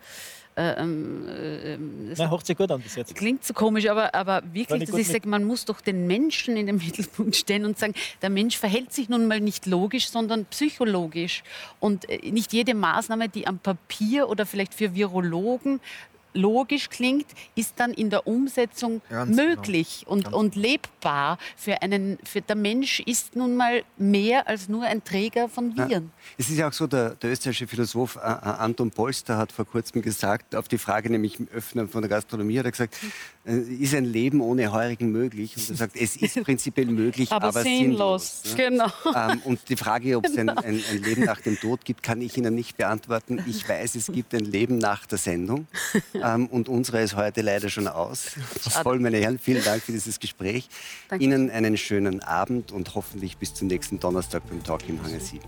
ähm, äh, Na, hört sich gut an bis jetzt. Klingt so komisch, aber, aber wirklich, dass ich sage, man muss doch den Menschen in den Mittelpunkt stellen und sagen, der Mensch verhält sich nun mal nicht logisch, sondern psychologisch. Und äh, nicht jede Maßnahme, die am Papier oder vielleicht für Virologen logisch klingt, ist dann in der Umsetzung Ganz genau. möglich genau. und, und lebbar. Für einen, für der Mensch ist nun mal mehr als nur ein Träger von Viren. Ja. Es ist ja auch so, der, der österreichische Philosoph äh, äh, Anton Polster hat vor kurzem gesagt, auf die Frage nämlich im Öffnen von der Gastronomie, hat er gesagt, äh, ist ein Leben ohne Heurigen möglich? Und er sagt, es ist prinzipiell möglich, aber, aber sinnlos. sinnlos. Genau. Ähm, und die Frage, ob es ein, ein, ein Leben nach dem Tod gibt, kann ich Ihnen nicht beantworten. Ich weiß, es gibt ein Leben nach der Sendung. Ähm, und unsere ist heute leider schon aus. Voll, meine Herren, vielen Dank für dieses Gespräch. Danke. Ihnen einen schönen Abend und hoffentlich bis zum nächsten Donnerstag beim Talk im Hangar 7.